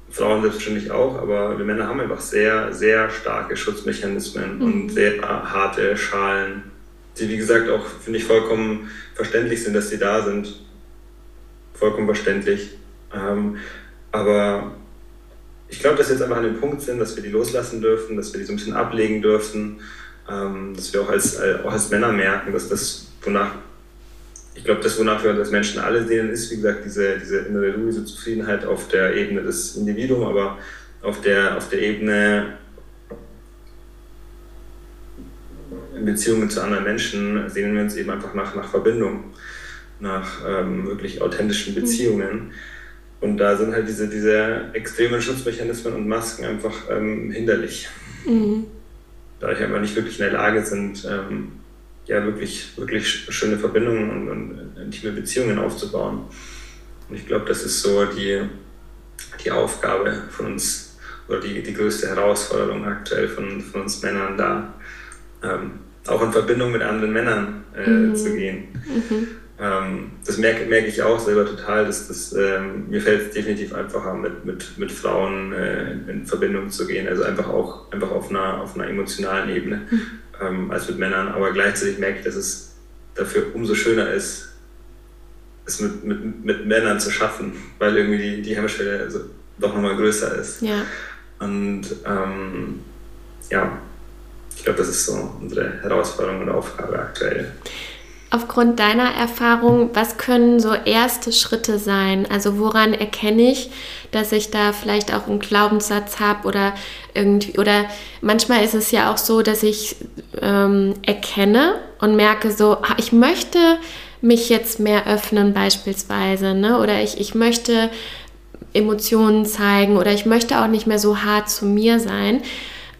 Frauen selbstverständlich auch, aber wir Männer haben einfach sehr, sehr starke Schutzmechanismen mhm. und sehr harte Schalen, die, wie gesagt, auch, finde ich, vollkommen verständlich sind, dass sie da sind. Vollkommen verständlich. Ähm, aber ich glaube, dass wir jetzt einfach an dem Punkt sind, dass wir die loslassen dürfen, dass wir die so ein bisschen ablegen dürfen, ähm, dass wir auch als, äh, auch als Männer merken, dass das, wonach, ich glaube, das, wonach wir uns als Menschen alle sehen, ist, wie gesagt, diese, diese innere Ruhe, diese Zufriedenheit auf der Ebene des Individuums, aber auf der, auf der Ebene in Beziehungen zu anderen Menschen sehen wir uns eben einfach nach, nach Verbindung, nach ähm, wirklich authentischen Beziehungen. Mhm und da sind halt diese, diese extremen Schutzmechanismen und Masken einfach ähm, hinderlich. Mhm. Da ich einfach nicht wirklich in der Lage sind, ähm, ja, wirklich, wirklich schöne Verbindungen und, und intime Beziehungen aufzubauen. Und ich glaube, das ist so die, die Aufgabe von uns oder die, die größte Herausforderung aktuell von, von uns Männern da, ähm, auch in Verbindung mit anderen Männern äh, mhm. zu gehen. Mhm. Ähm, das merke, merke ich auch selber total, dass das, ähm, mir fällt es definitiv einfacher, mit, mit, mit Frauen äh, in Verbindung zu gehen. Also einfach auch einfach auf einer, auf einer emotionalen Ebene mhm. ähm, als mit Männern. Aber gleichzeitig merke ich, dass es dafür umso schöner ist, es mit, mit, mit Männern zu schaffen, weil irgendwie die, die Hemmschwelle also doch nochmal größer ist. Ja. Und ähm, ja, ich glaube, das ist so unsere Herausforderung und Aufgabe aktuell. Aufgrund deiner Erfahrung, was können so erste Schritte sein? Also woran erkenne ich, dass ich da vielleicht auch einen Glaubenssatz habe oder irgendwie, oder manchmal ist es ja auch so, dass ich ähm, erkenne und merke so, ah, ich möchte mich jetzt mehr öffnen beispielsweise, ne? oder ich, ich möchte Emotionen zeigen oder ich möchte auch nicht mehr so hart zu mir sein.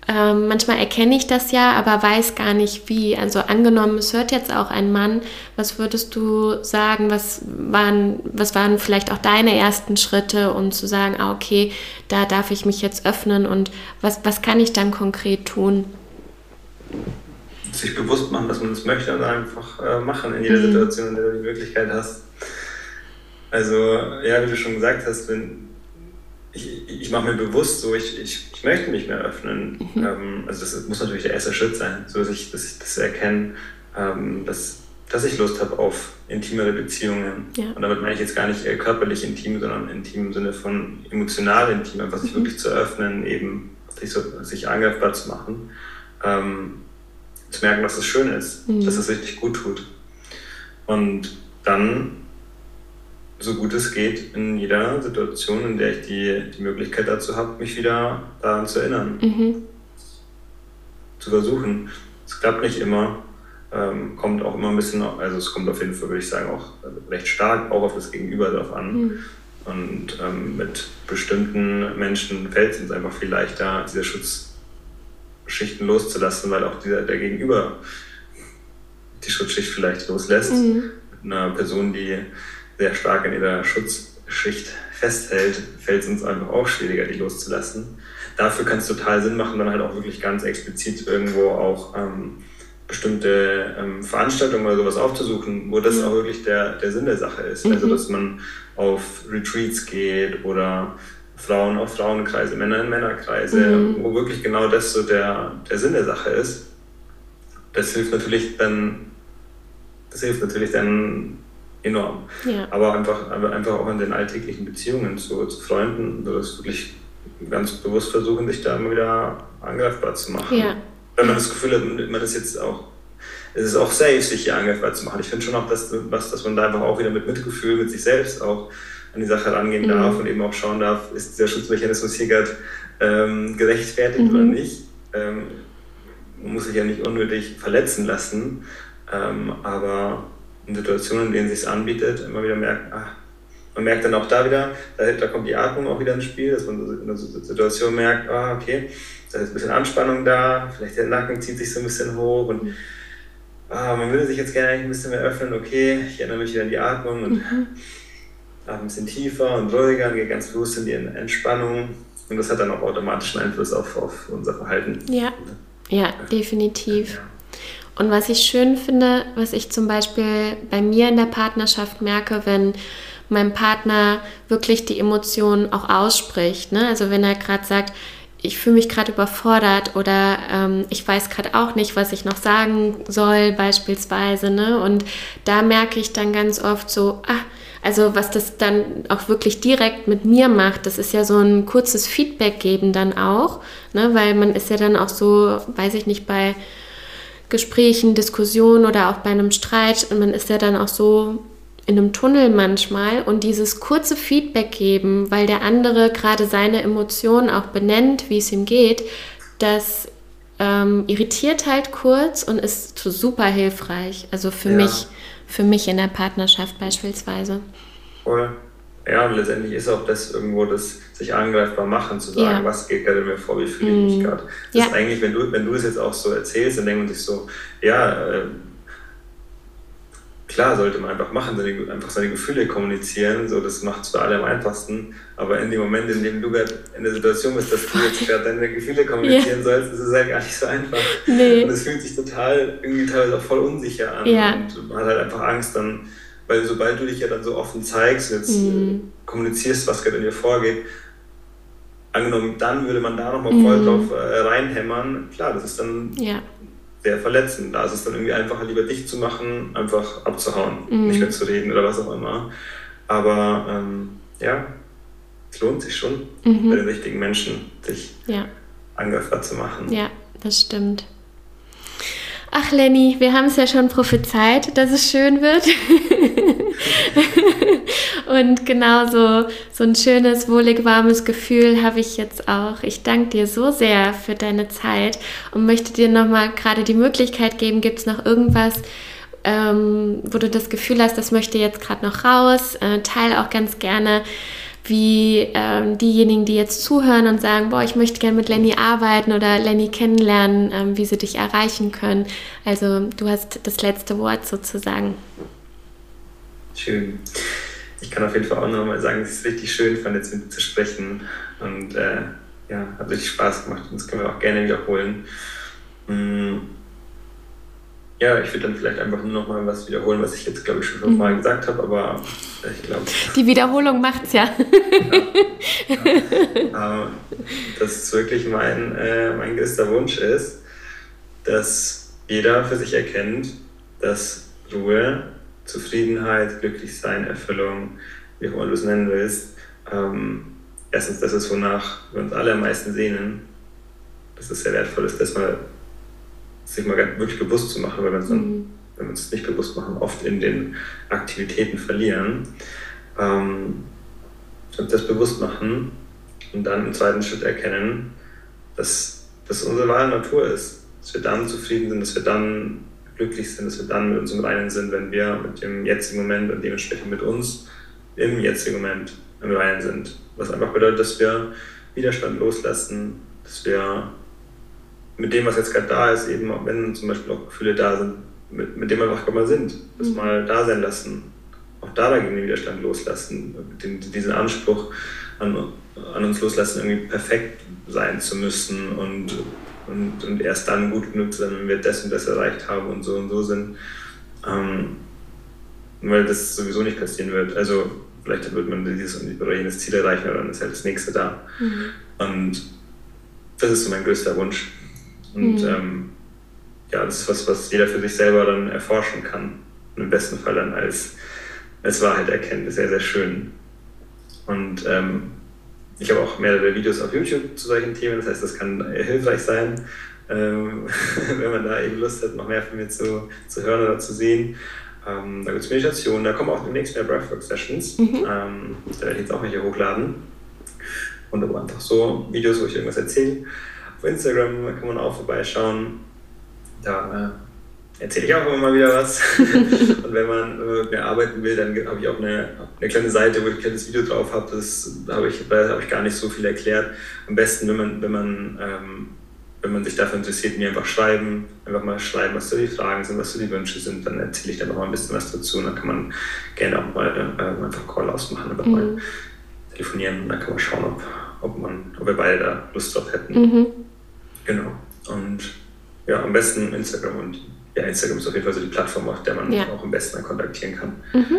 Ähm, manchmal erkenne ich das ja, aber weiß gar nicht wie. Also angenommen, es hört jetzt auch ein Mann, was würdest du sagen, was waren, was waren vielleicht auch deine ersten Schritte, um zu sagen, ah, okay, da darf ich mich jetzt öffnen und was, was kann ich dann konkret tun? Sich bewusst machen, dass man das möchte und einfach äh, machen in jeder mhm. Situation, in der du die Möglichkeit hast. Also, ja, wie du schon gesagt hast, wenn, ich, ich mache mir bewusst so, ich, ich, ich möchte mich mehr öffnen. Mhm. Ähm, also das muss natürlich der erste Schritt sein, so dass ich, dass ich das erkenne, ähm, dass, dass ich Lust habe auf intimere Beziehungen. Ja. Und damit meine ich jetzt gar nicht körperlich intim, sondern intim im Sinne von emotional intim, einfach sich mhm. wirklich zu öffnen, eben sich, so, sich angreifbar zu machen. Ähm, zu merken, dass es schön ist, mhm. dass es richtig gut tut. Und dann so gut es geht, in jeder Situation, in der ich die, die Möglichkeit dazu habe, mich wieder daran zu erinnern. Mhm. Zu versuchen. Es klappt nicht immer, ähm, kommt auch immer ein bisschen, also es kommt auf jeden Fall, würde ich sagen, auch recht stark auch auf das Gegenüber drauf an. Mhm. Und ähm, mit bestimmten Menschen fällt es uns einfach viel leichter, diese Schutzschichten loszulassen, weil auch dieser, der Gegenüber die Schutzschicht vielleicht loslässt. Mhm. Mit einer Person, die sehr stark in ihrer Schutzschicht festhält, fällt es uns einfach auch schwieriger, die loszulassen. Dafür kann es total Sinn machen, dann halt auch wirklich ganz explizit irgendwo auch ähm, bestimmte ähm, Veranstaltungen oder sowas aufzusuchen, wo das mhm. auch wirklich der, der Sinn der Sache ist. Also, mhm. Also, dass man auf Retreats geht oder Frauen auf Frauenkreise, Männer in Männerkreise, mhm. wo wirklich genau das so der, der Sinn der Sache ist. Das hilft natürlich dann, das hilft natürlich dann enorm. Ja. Aber einfach, einfach auch in den alltäglichen Beziehungen zu, zu Freunden, das wirklich ganz bewusst versuchen, sich da immer wieder angreifbar zu machen. Ja. Wenn man das Gefühl hat, man ist jetzt auch, es ist auch safe, sich hier angreifbar zu machen. Ich finde schon auch, dass, was, dass man da einfach auch wieder mit Mitgefühl, mit sich selbst auch an die Sache rangehen mhm. darf und eben auch schauen darf, ist dieser Schutzmechanismus hier gerade ähm, gerechtfertigt mhm. oder nicht. Ähm, man muss sich ja nicht unnötig verletzen lassen, ähm, aber in Situationen, in denen es sich anbietet, immer wieder merkt, ach, man merkt dann auch da wieder, da, da, kommt die Atmung auch wieder ins Spiel, dass man in einer Situation merkt, ah, okay, da ist ein bisschen Anspannung da, vielleicht der Nacken zieht sich so ein bisschen hoch und ah, man würde sich jetzt gerne ein bisschen mehr öffnen, okay, ich erinnere mich wieder an die Atmung und mhm. ein bisschen tiefer und ruhiger und gehe ganz bewusst in die Entspannung und das hat dann auch automatischen Einfluss auf, auf unser Verhalten. Ja, ja, definitiv. Ja. Und was ich schön finde, was ich zum Beispiel bei mir in der Partnerschaft merke, wenn mein Partner wirklich die Emotionen auch ausspricht. Ne? Also wenn er gerade sagt, ich fühle mich gerade überfordert oder ähm, ich weiß gerade auch nicht, was ich noch sagen soll, beispielsweise. Ne? Und da merke ich dann ganz oft so, ah, also was das dann auch wirklich direkt mit mir macht, das ist ja so ein kurzes Feedback geben dann auch, ne? weil man ist ja dann auch so, weiß ich nicht, bei Gesprächen, Diskussionen oder auch bei einem Streit. Und man ist ja dann auch so in einem Tunnel manchmal und dieses kurze Feedback geben, weil der andere gerade seine Emotionen auch benennt, wie es ihm geht, das ähm, irritiert halt kurz und ist super hilfreich. Also für ja. mich, für mich in der Partnerschaft beispielsweise. Voll. Ja, und letztendlich ist auch das irgendwo das sich angreifbar machen, zu sagen, ja. was geht gerade mir vor, wie fühle ich mich mhm. gerade. Das ja. ist eigentlich, wenn du, wenn du es jetzt auch so erzählst, dann denkt man sich so, ja, äh, klar sollte man einfach machen, seine, einfach seine Gefühle kommunizieren, so, das macht es für alle am einfachsten, aber in dem Moment, in dem du gerade in der Situation bist, dass du jetzt gerade deine Gefühle kommunizieren ja. sollst, ist es halt gar nicht so einfach. Nee. Und es fühlt sich total, irgendwie teilweise auch voll unsicher an ja. und man hat halt einfach Angst, dann weil sobald du dich ja dann so offen zeigst, jetzt mhm. kommunizierst, was gerade in dir vorgeht, angenommen, dann würde man da nochmal voll mhm. drauf äh, reinhämmern, klar, das ist dann ja. sehr verletzend. Da ist es dann irgendwie einfacher, lieber dich zu machen, einfach abzuhauen, mhm. nicht mehr zu reden oder was auch immer. Aber ähm, ja, es lohnt sich schon, mhm. bei den richtigen Menschen sich ja. angreifbar zu machen. Ja, das stimmt. Ach Lenny, wir haben es ja schon prophezeit, dass es schön wird. und genauso so ein schönes, wohlig, warmes Gefühl habe ich jetzt auch. Ich danke dir so sehr für deine Zeit und möchte dir nochmal gerade die Möglichkeit geben, gibt es noch irgendwas, ähm, wo du das Gefühl hast, das möchte jetzt gerade noch raus. Äh, teile auch ganz gerne wie ähm, diejenigen, die jetzt zuhören und sagen, boah, ich möchte gerne mit Lenny arbeiten oder Lenny kennenlernen, ähm, wie sie dich erreichen können. Also du hast das letzte Wort sozusagen. Schön. Ich kann auf jeden Fall auch nochmal sagen, es ist richtig schön fand, jetzt mit dir zu sprechen. Und äh, ja, hat richtig Spaß gemacht und das können wir auch gerne wiederholen. Mhm ja, ich würde dann vielleicht einfach nur noch mal was wiederholen, was ich jetzt, glaube ich, schon fünfmal mhm. gesagt habe, aber ich glaube. Die Wiederholung macht es ja. ja. dass es wirklich mein, äh, mein größter Wunsch ist, dass jeder für sich erkennt, dass Ruhe, Zufriedenheit, Glücklichsein, Erfüllung, wie auch immer du es nennen willst, ähm, erstens das ist, wonach wir uns alle am meisten sehnen, dass es sehr wertvoll ist, dass man sich mal wirklich bewusst zu machen, weil wir mhm. wenn wir uns nicht bewusst machen, oft in den Aktivitäten verlieren. Ähm, und das bewusst machen und dann im zweiten Schritt erkennen, dass das unsere wahre Natur ist. Dass wir dann zufrieden sind, dass wir dann glücklich sind, dass wir dann mit uns im Reinen sind, wenn wir mit dem jetzigen Moment und dementsprechend mit uns im jetzigen Moment im Reinen sind. Was einfach bedeutet, dass wir Widerstand loslassen, dass wir mit dem, was jetzt gerade da ist, eben auch wenn zum Beispiel auch Gefühle da sind, mit, mit dem einfach mal sind, das mhm. mal da sein lassen, auch da dagegen den Widerstand loslassen, den, diesen Anspruch an, an uns loslassen, irgendwie perfekt sein zu müssen und, und, und erst dann gut genug zu sein, wenn wir das und das erreicht haben und so und so sind. Ähm, weil das sowieso nicht passieren wird. Also vielleicht wird man dieses oder jenes Ziel erreichen, aber dann ist halt das nächste da. Mhm. Und das ist so mein größter Wunsch. Und mhm. ähm, ja, das ist was, was jeder für sich selber dann erforschen kann. Und im besten Fall dann als, als Wahrheit erkennt. Das ist sehr, sehr schön. Und ähm, ich habe auch mehrere Videos auf YouTube zu solchen Themen. Das heißt, das kann hilfreich sein, ähm, wenn man da eben Lust hat, noch mehr von mir zu, zu hören oder zu sehen. Ähm, da gibt es Meditationen, da kommen auch demnächst mehr Breathwork-Sessions. Mhm. Ähm, da werde ich jetzt auch welche hochladen. Und aber einfach so Videos, wo ich irgendwas erzähle. Auf Instagram kann man auch vorbeischauen. Da äh, erzähle ich auch immer mal wieder was. und wenn man, wenn man mit mir arbeiten will, dann habe ich auch eine, eine kleine Seite, wo ich ein kleines Video drauf habe. Das habe ich, da habe ich gar nicht so viel erklärt. Am besten, wenn man, wenn man ähm, wenn man sich dafür interessiert, mir einfach schreiben, einfach mal schreiben, was so die Fragen sind, was so die Wünsche sind, dann erzähle ich da noch mal ein bisschen was dazu und dann kann man gerne auch mal äh, einfach Call ausmachen, einfach mhm. mal telefonieren und dann kann man schauen, ob, ob, man, ob wir beide da Lust drauf hätten. Mhm. Genau. Und ja, am besten Instagram und ja, Instagram ist auf jeden Fall so die Plattform, auf der man ja. auch am besten kontaktieren kann. Mhm.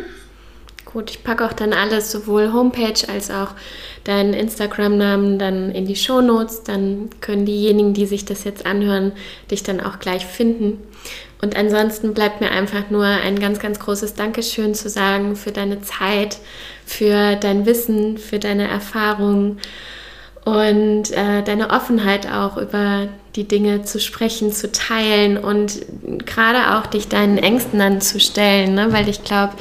Gut, ich packe auch dann alles, sowohl Homepage als auch deinen Instagram-Namen dann in die Show Notes. Dann können diejenigen, die sich das jetzt anhören, dich dann auch gleich finden. Und ansonsten bleibt mir einfach nur ein ganz, ganz großes Dankeschön zu sagen für deine Zeit, für dein Wissen, für deine Erfahrungen und äh, deine Offenheit auch über die Dinge zu sprechen, zu teilen und gerade auch dich deinen Ängsten dann zu stellen, ne? weil ich glaube,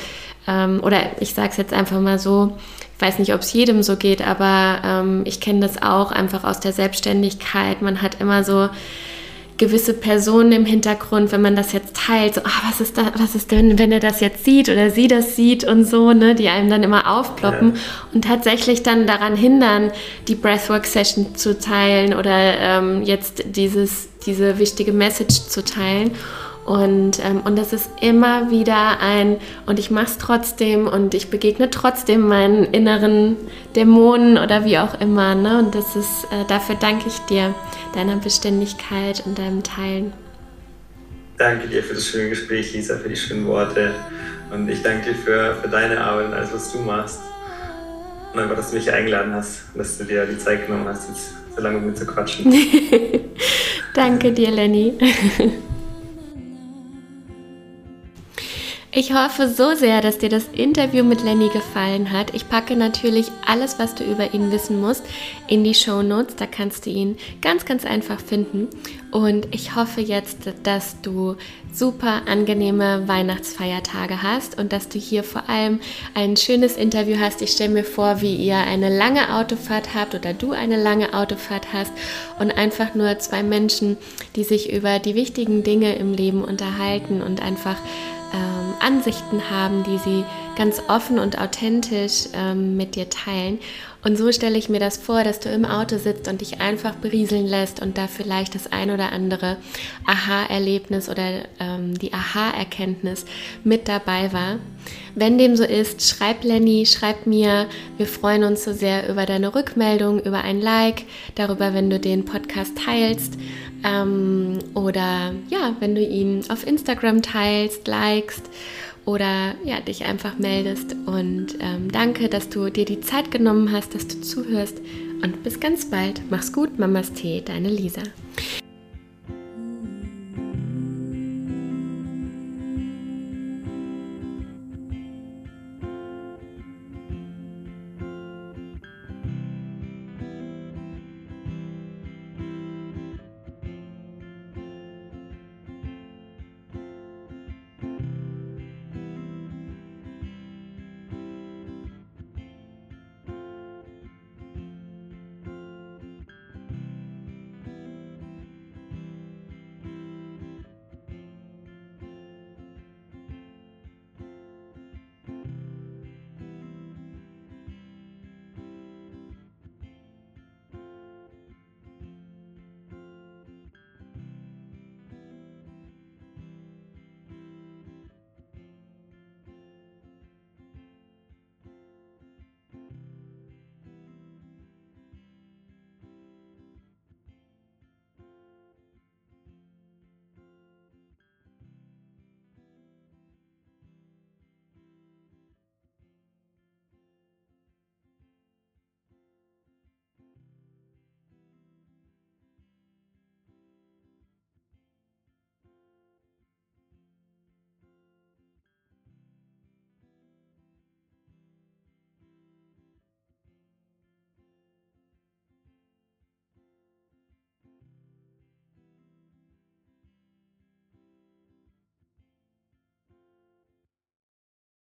ähm, oder ich sage es jetzt einfach mal so, ich weiß nicht, ob es jedem so geht, aber ähm, ich kenne das auch einfach aus der Selbstständigkeit. Man hat immer so gewisse Personen im Hintergrund, wenn man das jetzt teilt, so, oh, was ist da, was ist denn, wenn er das jetzt sieht oder sie das sieht und so, ne, die einem dann immer aufploppen ja. und tatsächlich dann daran hindern, die Breathwork-Session zu teilen oder ähm, jetzt dieses, diese wichtige Message zu teilen. Und, ähm, und das ist immer wieder ein, und ich mache es trotzdem und ich begegne trotzdem meinen inneren Dämonen oder wie auch immer. Ne? Und das ist, äh, dafür danke ich dir, deiner Beständigkeit und deinem Teilen. Danke dir für das schöne Gespräch, Lisa, für die schönen Worte. Und ich danke dir für, für deine Arbeit und alles, was du machst. Und einfach, dass du mich eingeladen hast dass du dir die Zeit genommen hast, jetzt so lange mit mir zu quatschen. danke dir, Lenny. Ich hoffe so sehr, dass dir das Interview mit Lenny gefallen hat. Ich packe natürlich alles, was du über ihn wissen musst, in die Show Notes. Da kannst du ihn ganz, ganz einfach finden. Und ich hoffe jetzt, dass du super angenehme Weihnachtsfeiertage hast und dass du hier vor allem ein schönes Interview hast. Ich stelle mir vor, wie ihr eine lange Autofahrt habt oder du eine lange Autofahrt hast und einfach nur zwei Menschen, die sich über die wichtigen Dinge im Leben unterhalten und einfach Ansichten haben, die sie ganz offen und authentisch ähm, mit dir teilen. Und so stelle ich mir das vor, dass du im Auto sitzt und dich einfach berieseln lässt und da vielleicht das ein oder andere Aha-Erlebnis oder ähm, die Aha-Erkenntnis mit dabei war. Wenn dem so ist, schreib Lenny, schreib mir. Wir freuen uns so sehr über deine Rückmeldung, über ein Like, darüber, wenn du den Podcast teilst. Ähm, oder ja, wenn du ihn auf Instagram teilst, likest oder ja, dich einfach meldest. Und ähm, danke, dass du dir die Zeit genommen hast, dass du zuhörst. Und bis ganz bald. Mach's gut, Mamas Tee, deine Lisa.